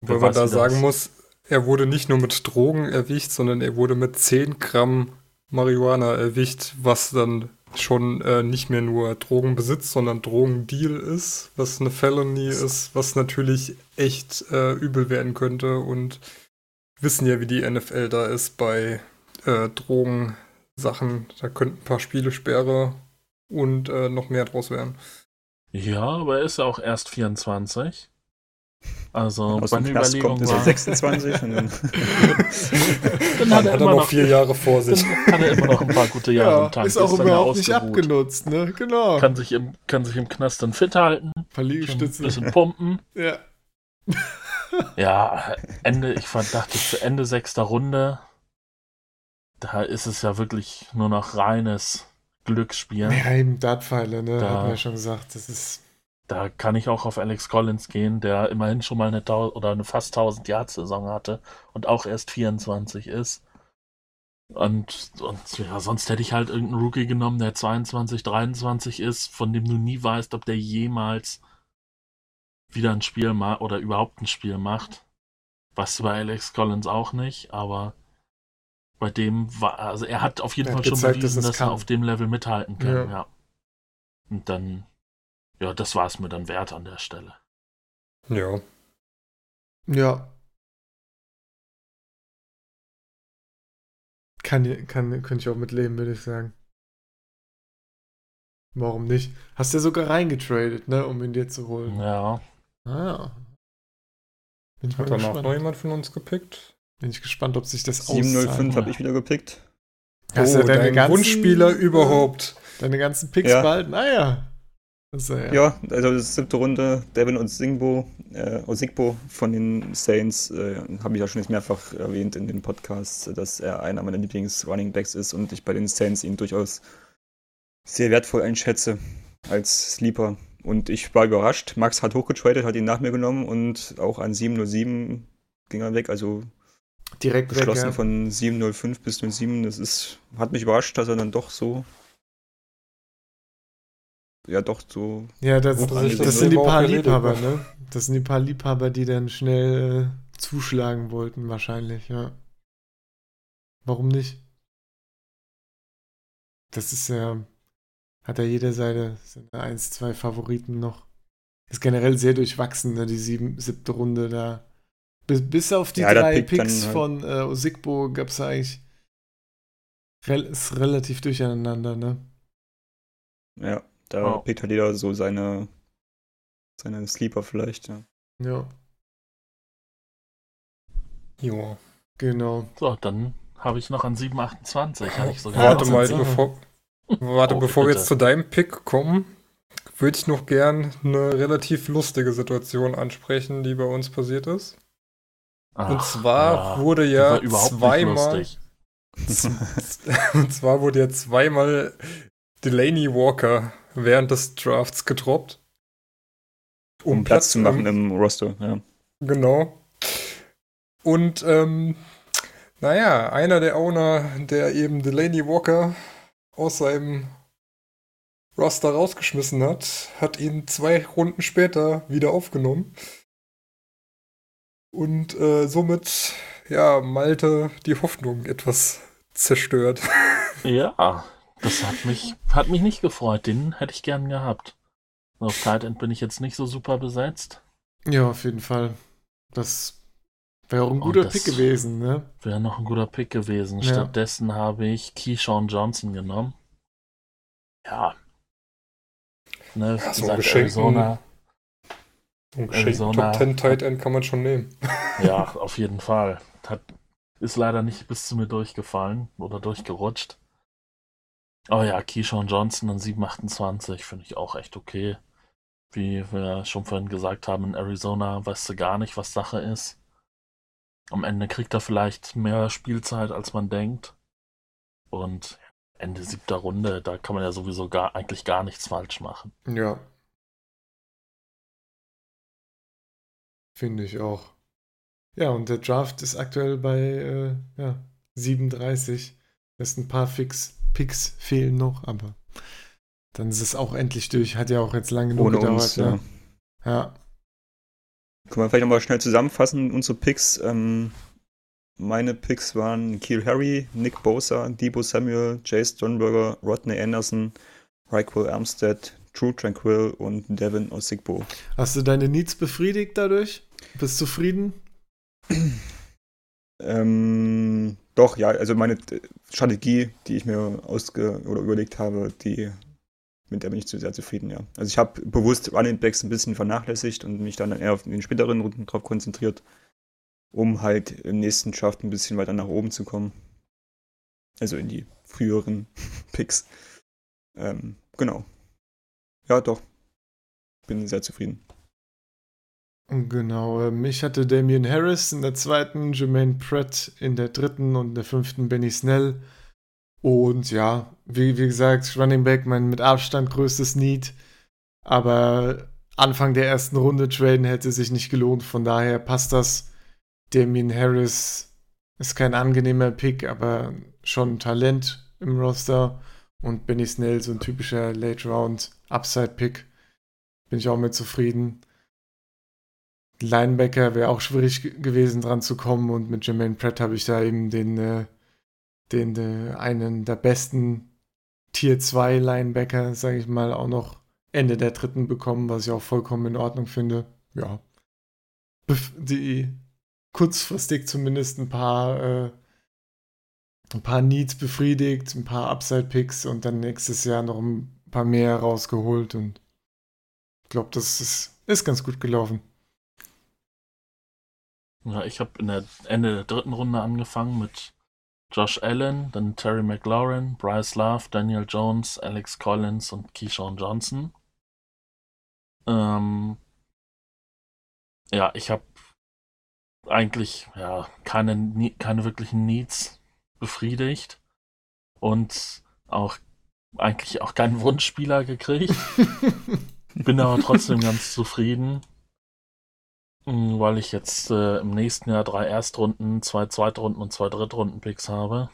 wobei man da das- sagen muss, er wurde nicht nur mit Drogen erwischt, sondern er wurde mit 10 Gramm Marihuana erwischt, was dann schon äh, nicht mehr nur Drogenbesitz, sondern Drogendeal ist, was eine Felony ist, was natürlich echt äh, übel werden könnte und wissen ja, wie die NFL da ist bei äh, Drogensachen. Da könnten ein paar Spielesperre und äh, noch mehr draus werden. ja, aber er ist ja auch erst 24. Also Aus dem meine Knast Überlegung kommt, ist er war, 26 und dann dann Dann hat er hat er immer noch vier Jahre vor sich. dann hat er immer noch ein paar gute Jahre Ja, im Tank. ist auch ja überhaupt nicht abgenutzt, ne? Genau. Kann sich, im, kann sich im Knast dann fit halten, Ein paar schon ein bisschen pumpen. Ja. Ja, Ende, ich dachte zu Ende sechster Runde, da ist es ja wirklich nur noch reines Glücksspiel. Ja, eben Dartpfeile, ne? Da- Hat man ja schon gesagt. Das ist. Da kann ich auch auf Alex Collins gehen, der immerhin schon mal eine, oder eine fast 1000 Yard Saison hatte und auch erst 24 ist. Und, und ja, sonst hätte ich halt irgendeinen Rookie genommen, der 22, 23 ist, von dem du nie weißt, ob der jemals wieder ein Spiel macht oder überhaupt ein Spiel macht. Du bei Alex Collins auch nicht, aber bei dem war, also er hat auf jeden Er Fall schon gezeigt, bewiesen, dass dass er auf dem Level mithalten kann, Ja. ja. Und dann, ja, das war es mir dann wert an der Stelle. Ja. Ja. Kann, kann, könnte ich auch mitleben, würde ich sagen. Warum nicht? Hast ja sogar reingetradet, ne, um ihn dir zu holen. Ja, Ah. Bin ich, Hat danach gespannt. noch jemand von uns gepickt? Bin ich gespannt, ob sich das 705 auszahlt. habe ich wieder gepickt. Hast du oh, deine dein ganzen- Wunschspieler überhaupt. Deine ganzen Picks Ja. behalten? Ah ja. Ist ja, ja. Also das ist siebte Runde, Devin und Singbo, äh, Osigbo von den Saints, äh, habe ich ja schon jetzt mehrfach erwähnt in den Podcasts, dass er einer meiner Lieblings-Running-Backs ist und ich bei den Saints ihn durchaus sehr wertvoll einschätze als Sleeper. Und ich war überrascht. Max hat hochgetradet, hat ihn nach mir genommen und auch an 707 ging er weg. Also Direkt weg, geschlossen ja. von 705 bis 07. Das ist, hat mich überrascht, dass er dann doch so, ja, doch so Ja, das, das, das sind die paar Liebhaber, ne? ne? Das sind die paar Liebhaber, die dann schnell äh, zuschlagen wollten, wahrscheinlich, ja. Warum nicht? Das ist ja, hat ja jeder seine, seine eins, zwei Favoriten noch. Ist generell sehr durchwachsen, ne, die sieben, siebte Runde da. Bis, bis auf die Ja, drei Picks halt- von äh, Osigbo gab es eigentlich rel ist relativ durcheinander, ne? Ja, da Oh. pickt halt jeder so seine, seine Sleeper vielleicht, ja. Ja, Jo. genau. so, dann habe ich noch an 728, hatte ich sogar. Warte mal, bevor, warte, Oh, bevor wir bitte. jetzt zu deinem Pick kommen, würde ich noch gern eine relativ lustige Situation ansprechen, die bei uns passiert ist. Und Ach, zwar ja, wurde ja zweimal, und zwar wurde ja zweimal Delaney Walker während des Drafts gedroppt. Um, Platz zu machen im im Roster, ja. Genau. Und ähm, naja, einer der Owner, der eben Delaney Walker aus seinem Roster rausgeschmissen hat, hat ihn zwei Runden später wieder aufgenommen. Und äh, somit, ja, Malte die Hoffnung etwas zerstört. Ja, das hat mich, hat mich nicht gefreut. Den hätte ich gern gehabt. Auf Tight End bin ich jetzt nicht so super besetzt. Ja, auf jeden Fall. Das wäre auch ein guter Pick gewesen, ne? Wäre noch ein guter Pick gewesen. Ja. Stattdessen habe ich Keyshawn Johnson genommen. Ja. Ne, Ja, so gesagt, Arizona. Ein Arizona- Top 10 Tight End kann man schon nehmen. Ja, auf jeden Fall. Hat, ist leider nicht bis zu mir durchgefallen oder durchgerutscht. Aber ja, Keyshawn Johnson an 7,28 finde ich auch echt okay. Wie wir schon vorhin gesagt haben, in Arizona weißt du gar nicht, was Sache ist. Am Ende kriegt er vielleicht mehr Spielzeit, als man denkt. Und Ende siebter Runde, da kann man ja sowieso gar, eigentlich gar nichts falsch machen. Ja. Finde ich auch. Ja, und der Draft ist aktuell bei äh, ja, 37. Es ein paar Fix Picks fehlen noch, aber dann ist es auch endlich durch. Hat ja auch jetzt lange genug Ohne gedauert. uns, ja. ne? ja. Können wir vielleicht nochmal schnell zusammenfassen, unsere Picks. Ähm, meine Picks waren Keel Harry, Nick Bosa, Debo Samuel, Jay Sternberger, Rodney Anderson, Raquel Armstead, True Tranquil und Devin Osigbo. Hast du deine Needs befriedigt dadurch? Bist zufrieden? Ähm, doch, ja, also meine äh, Strategie, die ich mir ausge oder überlegt habe, die mit der bin ich zu sehr zufrieden, ja. Also ich habe bewusst Running Backs ein bisschen vernachlässigt und mich dann eher auf den späteren Runden drauf konzentriert, um halt im nächsten Draft ein bisschen weiter nach oben zu kommen. Also in die früheren Picks. Ähm, genau. Ja, doch. Bin sehr zufrieden. Genau, ähm, ich hatte Damian Harris in der zweiten, Jermaine Pratt in der dritten und in der fünften Benny Snell. Und ja, wie, wie gesagt, Running Back mein mit Abstand größtes Need. Aber Anfang der ersten Runde traden hätte sich nicht gelohnt, von daher passt das. Damian Harris ist kein angenehmer Pick, aber schon ein Talent im Roster. Und Benny Snell so ein typischer Late Round Upside Pick. Bin ich auch mit zufrieden. Linebacker wäre auch schwierig ge- gewesen, dran zu kommen. Und mit Jermaine Pratt habe ich da eben den, äh, den äh, einen der besten Tier 2 Linebacker, sage ich mal, auch noch Ende der dritten bekommen, was ich auch vollkommen in Ordnung finde. Ja. Die kurzfristig zumindest ein paar, äh, ein paar Needs befriedigt, ein paar Upside-Picks und dann nächstes Jahr noch ein paar mehr rausgeholt und ich glaube, das ist, ist ganz gut gelaufen. Ja, ich habe in der Ende der dritten Runde angefangen mit Josh Allen, dann Terry McLaurin, Bryce Love, Daniel Jones, Alex Collins und Keyshawn Johnson. Ähm, ja, ich habe eigentlich ja keine Ne- keine wirklichen Needs befriedigt und auch eigentlich auch keinen Wunschspieler gekriegt. Bin aber trotzdem ganz zufrieden, weil ich jetzt äh, im nächsten Jahr drei Erstrunden, zwei Zweitrunden und zwei Drittrunden-Picks habe.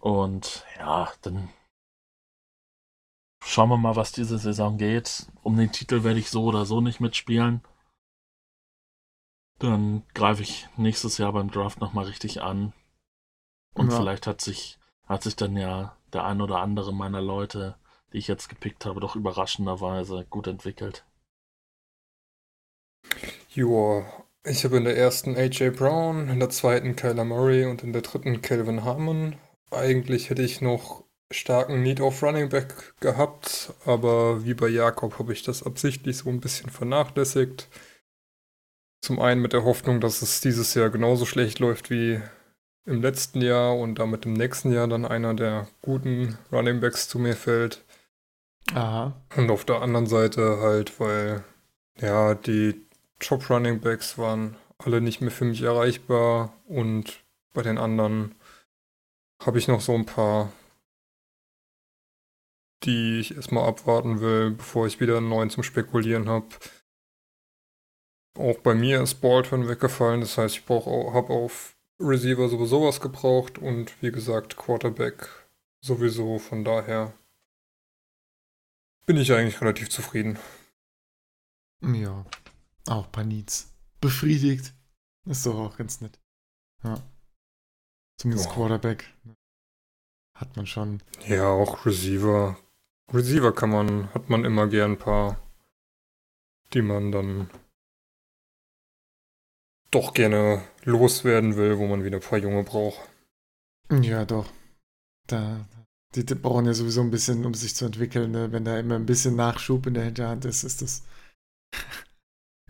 Und ja, dann schauen wir mal, was diese Saison geht. Um den Titel werde ich so oder so nicht mitspielen. Dann greife ich nächstes Jahr beim Draft nochmal richtig an. Und Ja. vielleicht hat sich, hat sich dann ja der ein oder andere meiner Leute, die ich jetzt gepickt habe, doch überraschenderweise gut entwickelt. Joa, ich habe in der ersten AJ Brown, in der zweiten Kyler Murray und in der dritten Calvin Harmon. Eigentlich hätte ich noch starken Need auf Running Back gehabt, aber wie bei Jakob habe ich das absichtlich so ein bisschen vernachlässigt. Zum einen mit der Hoffnung, dass es dieses Jahr genauso schlecht läuft wie im letzten Jahr und damit im nächsten Jahr dann einer der guten Running Backs zu mir fällt. Aha. Und auf der anderen Seite halt, weil ja, die Top Running Backs waren alle nicht mehr für mich erreichbar und bei den anderen habe ich noch so ein paar, die ich erstmal abwarten will, bevor ich wieder einen neuen zum Spekulieren habe. Auch bei mir ist Baldwin weggefallen, das heißt, ich habe auf Receiver sowieso was gebraucht und wie gesagt Quarterback sowieso, von daher bin ich eigentlich relativ zufrieden. Ja. Auch ein paar Needs. Befriedigt. Ist doch auch ganz nett. Ja. Zumindest Ja. Quarterback. Hat man schon. Ja, auch Receiver Receiver kann man, hat man immer gern ein paar, die man dann doch gerne loswerden will, wo man wieder ein paar Junge braucht. Ja, doch. Da, die, die brauchen ja sowieso ein bisschen, um sich zu entwickeln. Ne? Wenn da immer ein bisschen Nachschub in der Hinterhand ist, ist das,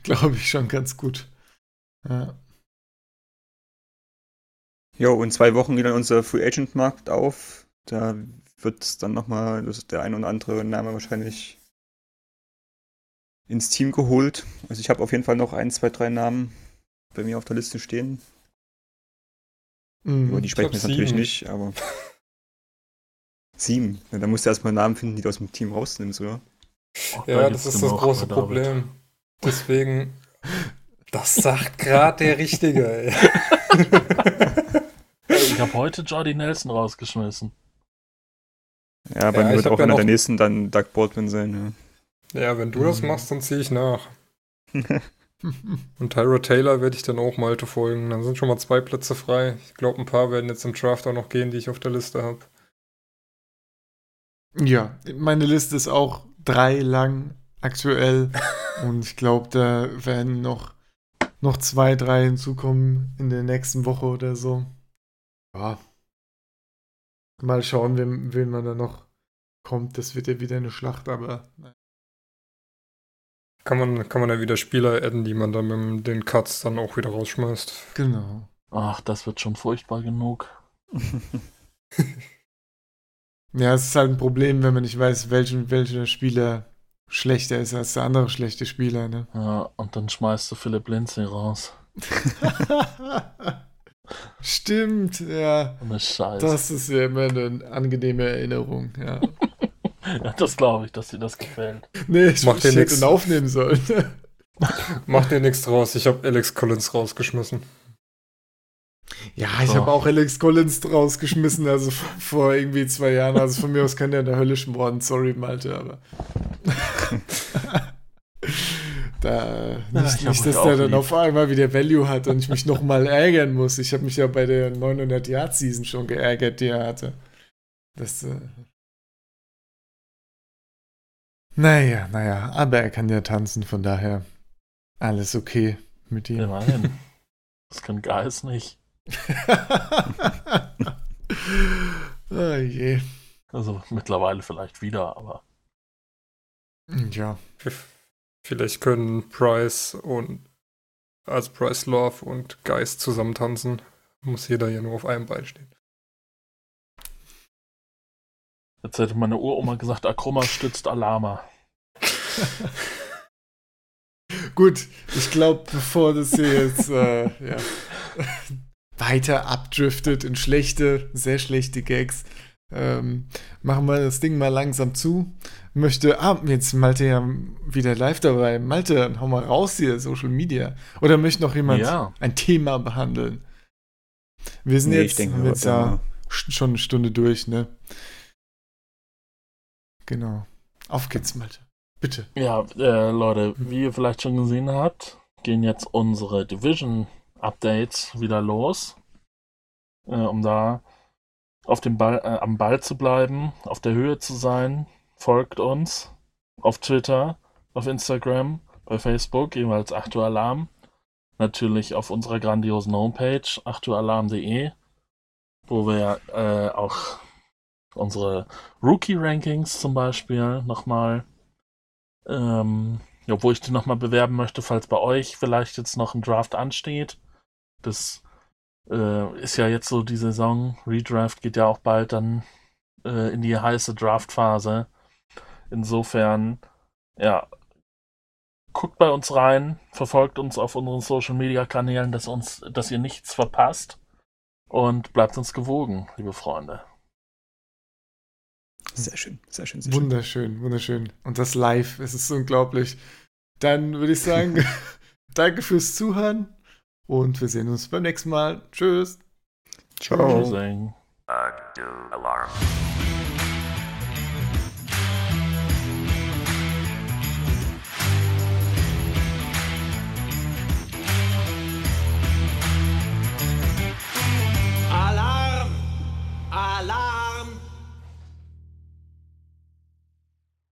glaube ich, schon ganz gut. Ja. Jo, in zwei Wochen geht dann unser Free Agent Markt auf. Da wird dann nochmal der ein oder andere Name wahrscheinlich ins Team geholt. Also ich habe auf jeden Fall noch ein, zwei, drei Namen bei mir auf der Liste stehen. Mhm. Über die sprechen wir jetzt natürlich nicht, aber. Sieben. Ja, da musst du erstmal Namen finden, die du aus dem Team rausnimmst, oder? Da Ja, gibt's das ist das große David. Problem. Deswegen, das sagt gerade der Richtige, ey. Ich habe heute Jordy Nelson rausgeschmissen. Ja, bei Ja, mir ich wird auch ja einer der nächsten dann Doug Baldwin sein, Ja, wenn du das Mhm. machst, dann ziehe ich nach. ja. Und Tyra Taylor werde ich dann auch Malte folgen. Dann sind schon mal zwei Plätze frei. Ich glaube, ein paar werden jetzt im Draft auch noch gehen, die ich auf der Liste habe. Ja, meine Liste ist auch drei lang aktuell und ich glaube, da werden noch, noch zwei, drei hinzukommen in der nächsten Woche oder so. Ja. Mal schauen, wen, wen man da noch kommt. Das wird ja wieder eine Schlacht, aber Kann man, kann man ja wieder Spieler adden, die man dann mit den Cuts dann auch wieder rausschmeißt. genau. Ach, das wird schon furchtbar genug. Ja, es ist halt ein Problem, wenn man nicht weiß, welchen, welcher Spieler schlechter ist als der andere schlechte Spieler, ne? Ja, und dann schmeißt du Philipp Lindsay raus. Stimmt, ja. Das Scheiße. Das ist ja immer eine angenehme Erinnerung, ja. Ja, das glaube ich, dass dir das gefällt. Nee, ich, Macht dir hätte ihn aufnehmen sollen. Mach dir nichts draus. Ich habe Alex Collins rausgeschmissen. Ja, ich So. habe auch Alex Collins rausgeschmissen, also vor irgendwie zwei Jahren. Also von mir aus kann der in der Hölle schmoren. Sorry, Malte, aber. da, nicht, Ja, nicht dass der dann lieb. auf einmal wieder Value hat und ich mich nochmal ärgern muss. Ich habe mich ja bei der 900-Yard-Season schon geärgert, die er hatte. Das. Äh naja, naja, aber er kann ja tanzen, von daher alles okay mit ihm. Immerhin. Das kann Geist nicht. oh je. Also mittlerweile vielleicht wieder, aber Ja. Vielleicht können Price und also Price Love und Geist zusammen tanzen. Muss jeder ja nur auf einem Bein stehen. jetzt hätte meine Uroma gesagt, Akroma stützt Alama. Gut, ich glaube, bevor das hier jetzt äh, ja, weiter abdriftet in schlechte, sehr schlechte Gags, ähm, machen wir das Ding mal langsam zu. Möchte, ah, jetzt Malte ja wieder live dabei. Malte, dann hau mal raus hier, Social Media. Oder möchte noch jemand Ja. ein Thema behandeln? Wir sind Nee, jetzt, haben jetzt ja sch- schon eine Stunde durch, ne? Genau. Auf geht's, Malte. Bitte. Ja, äh, Leute, wie ihr vielleicht schon gesehen habt, gehen jetzt unsere Division-Updates wieder los. Äh, um da auf dem Ball, äh, am Ball zu bleiben, auf der Höhe zu sein, folgt uns auf Twitter, auf Instagram, bei Facebook, jeweils 8 Uhr Alarm. Natürlich auf unserer grandiosen Homepage, 8ualarm.de, wo wir äh, auch unsere Rookie-Rankings zum Beispiel nochmal ähm, wo ich die nochmal bewerben möchte, falls bei euch vielleicht jetzt noch ein Draft ansteht. Das äh, ist ja jetzt so die Saison. Redraft geht ja auch bald dann äh, in die heiße Draftphase. Insofern, ja, guckt bei uns rein, verfolgt uns auf unseren Social Media Kanälen, dass uns, dass ihr nichts verpasst und bleibt uns gewogen, liebe Freunde. Sehr schön, sehr schön, sehr schön. Wunderschön, wunderschön. Und das live, es ist unglaublich. Dann würde ich sagen, danke fürs Zuhören und wir sehen uns beim nächsten Mal. Tschüss. Ciao. Alarm.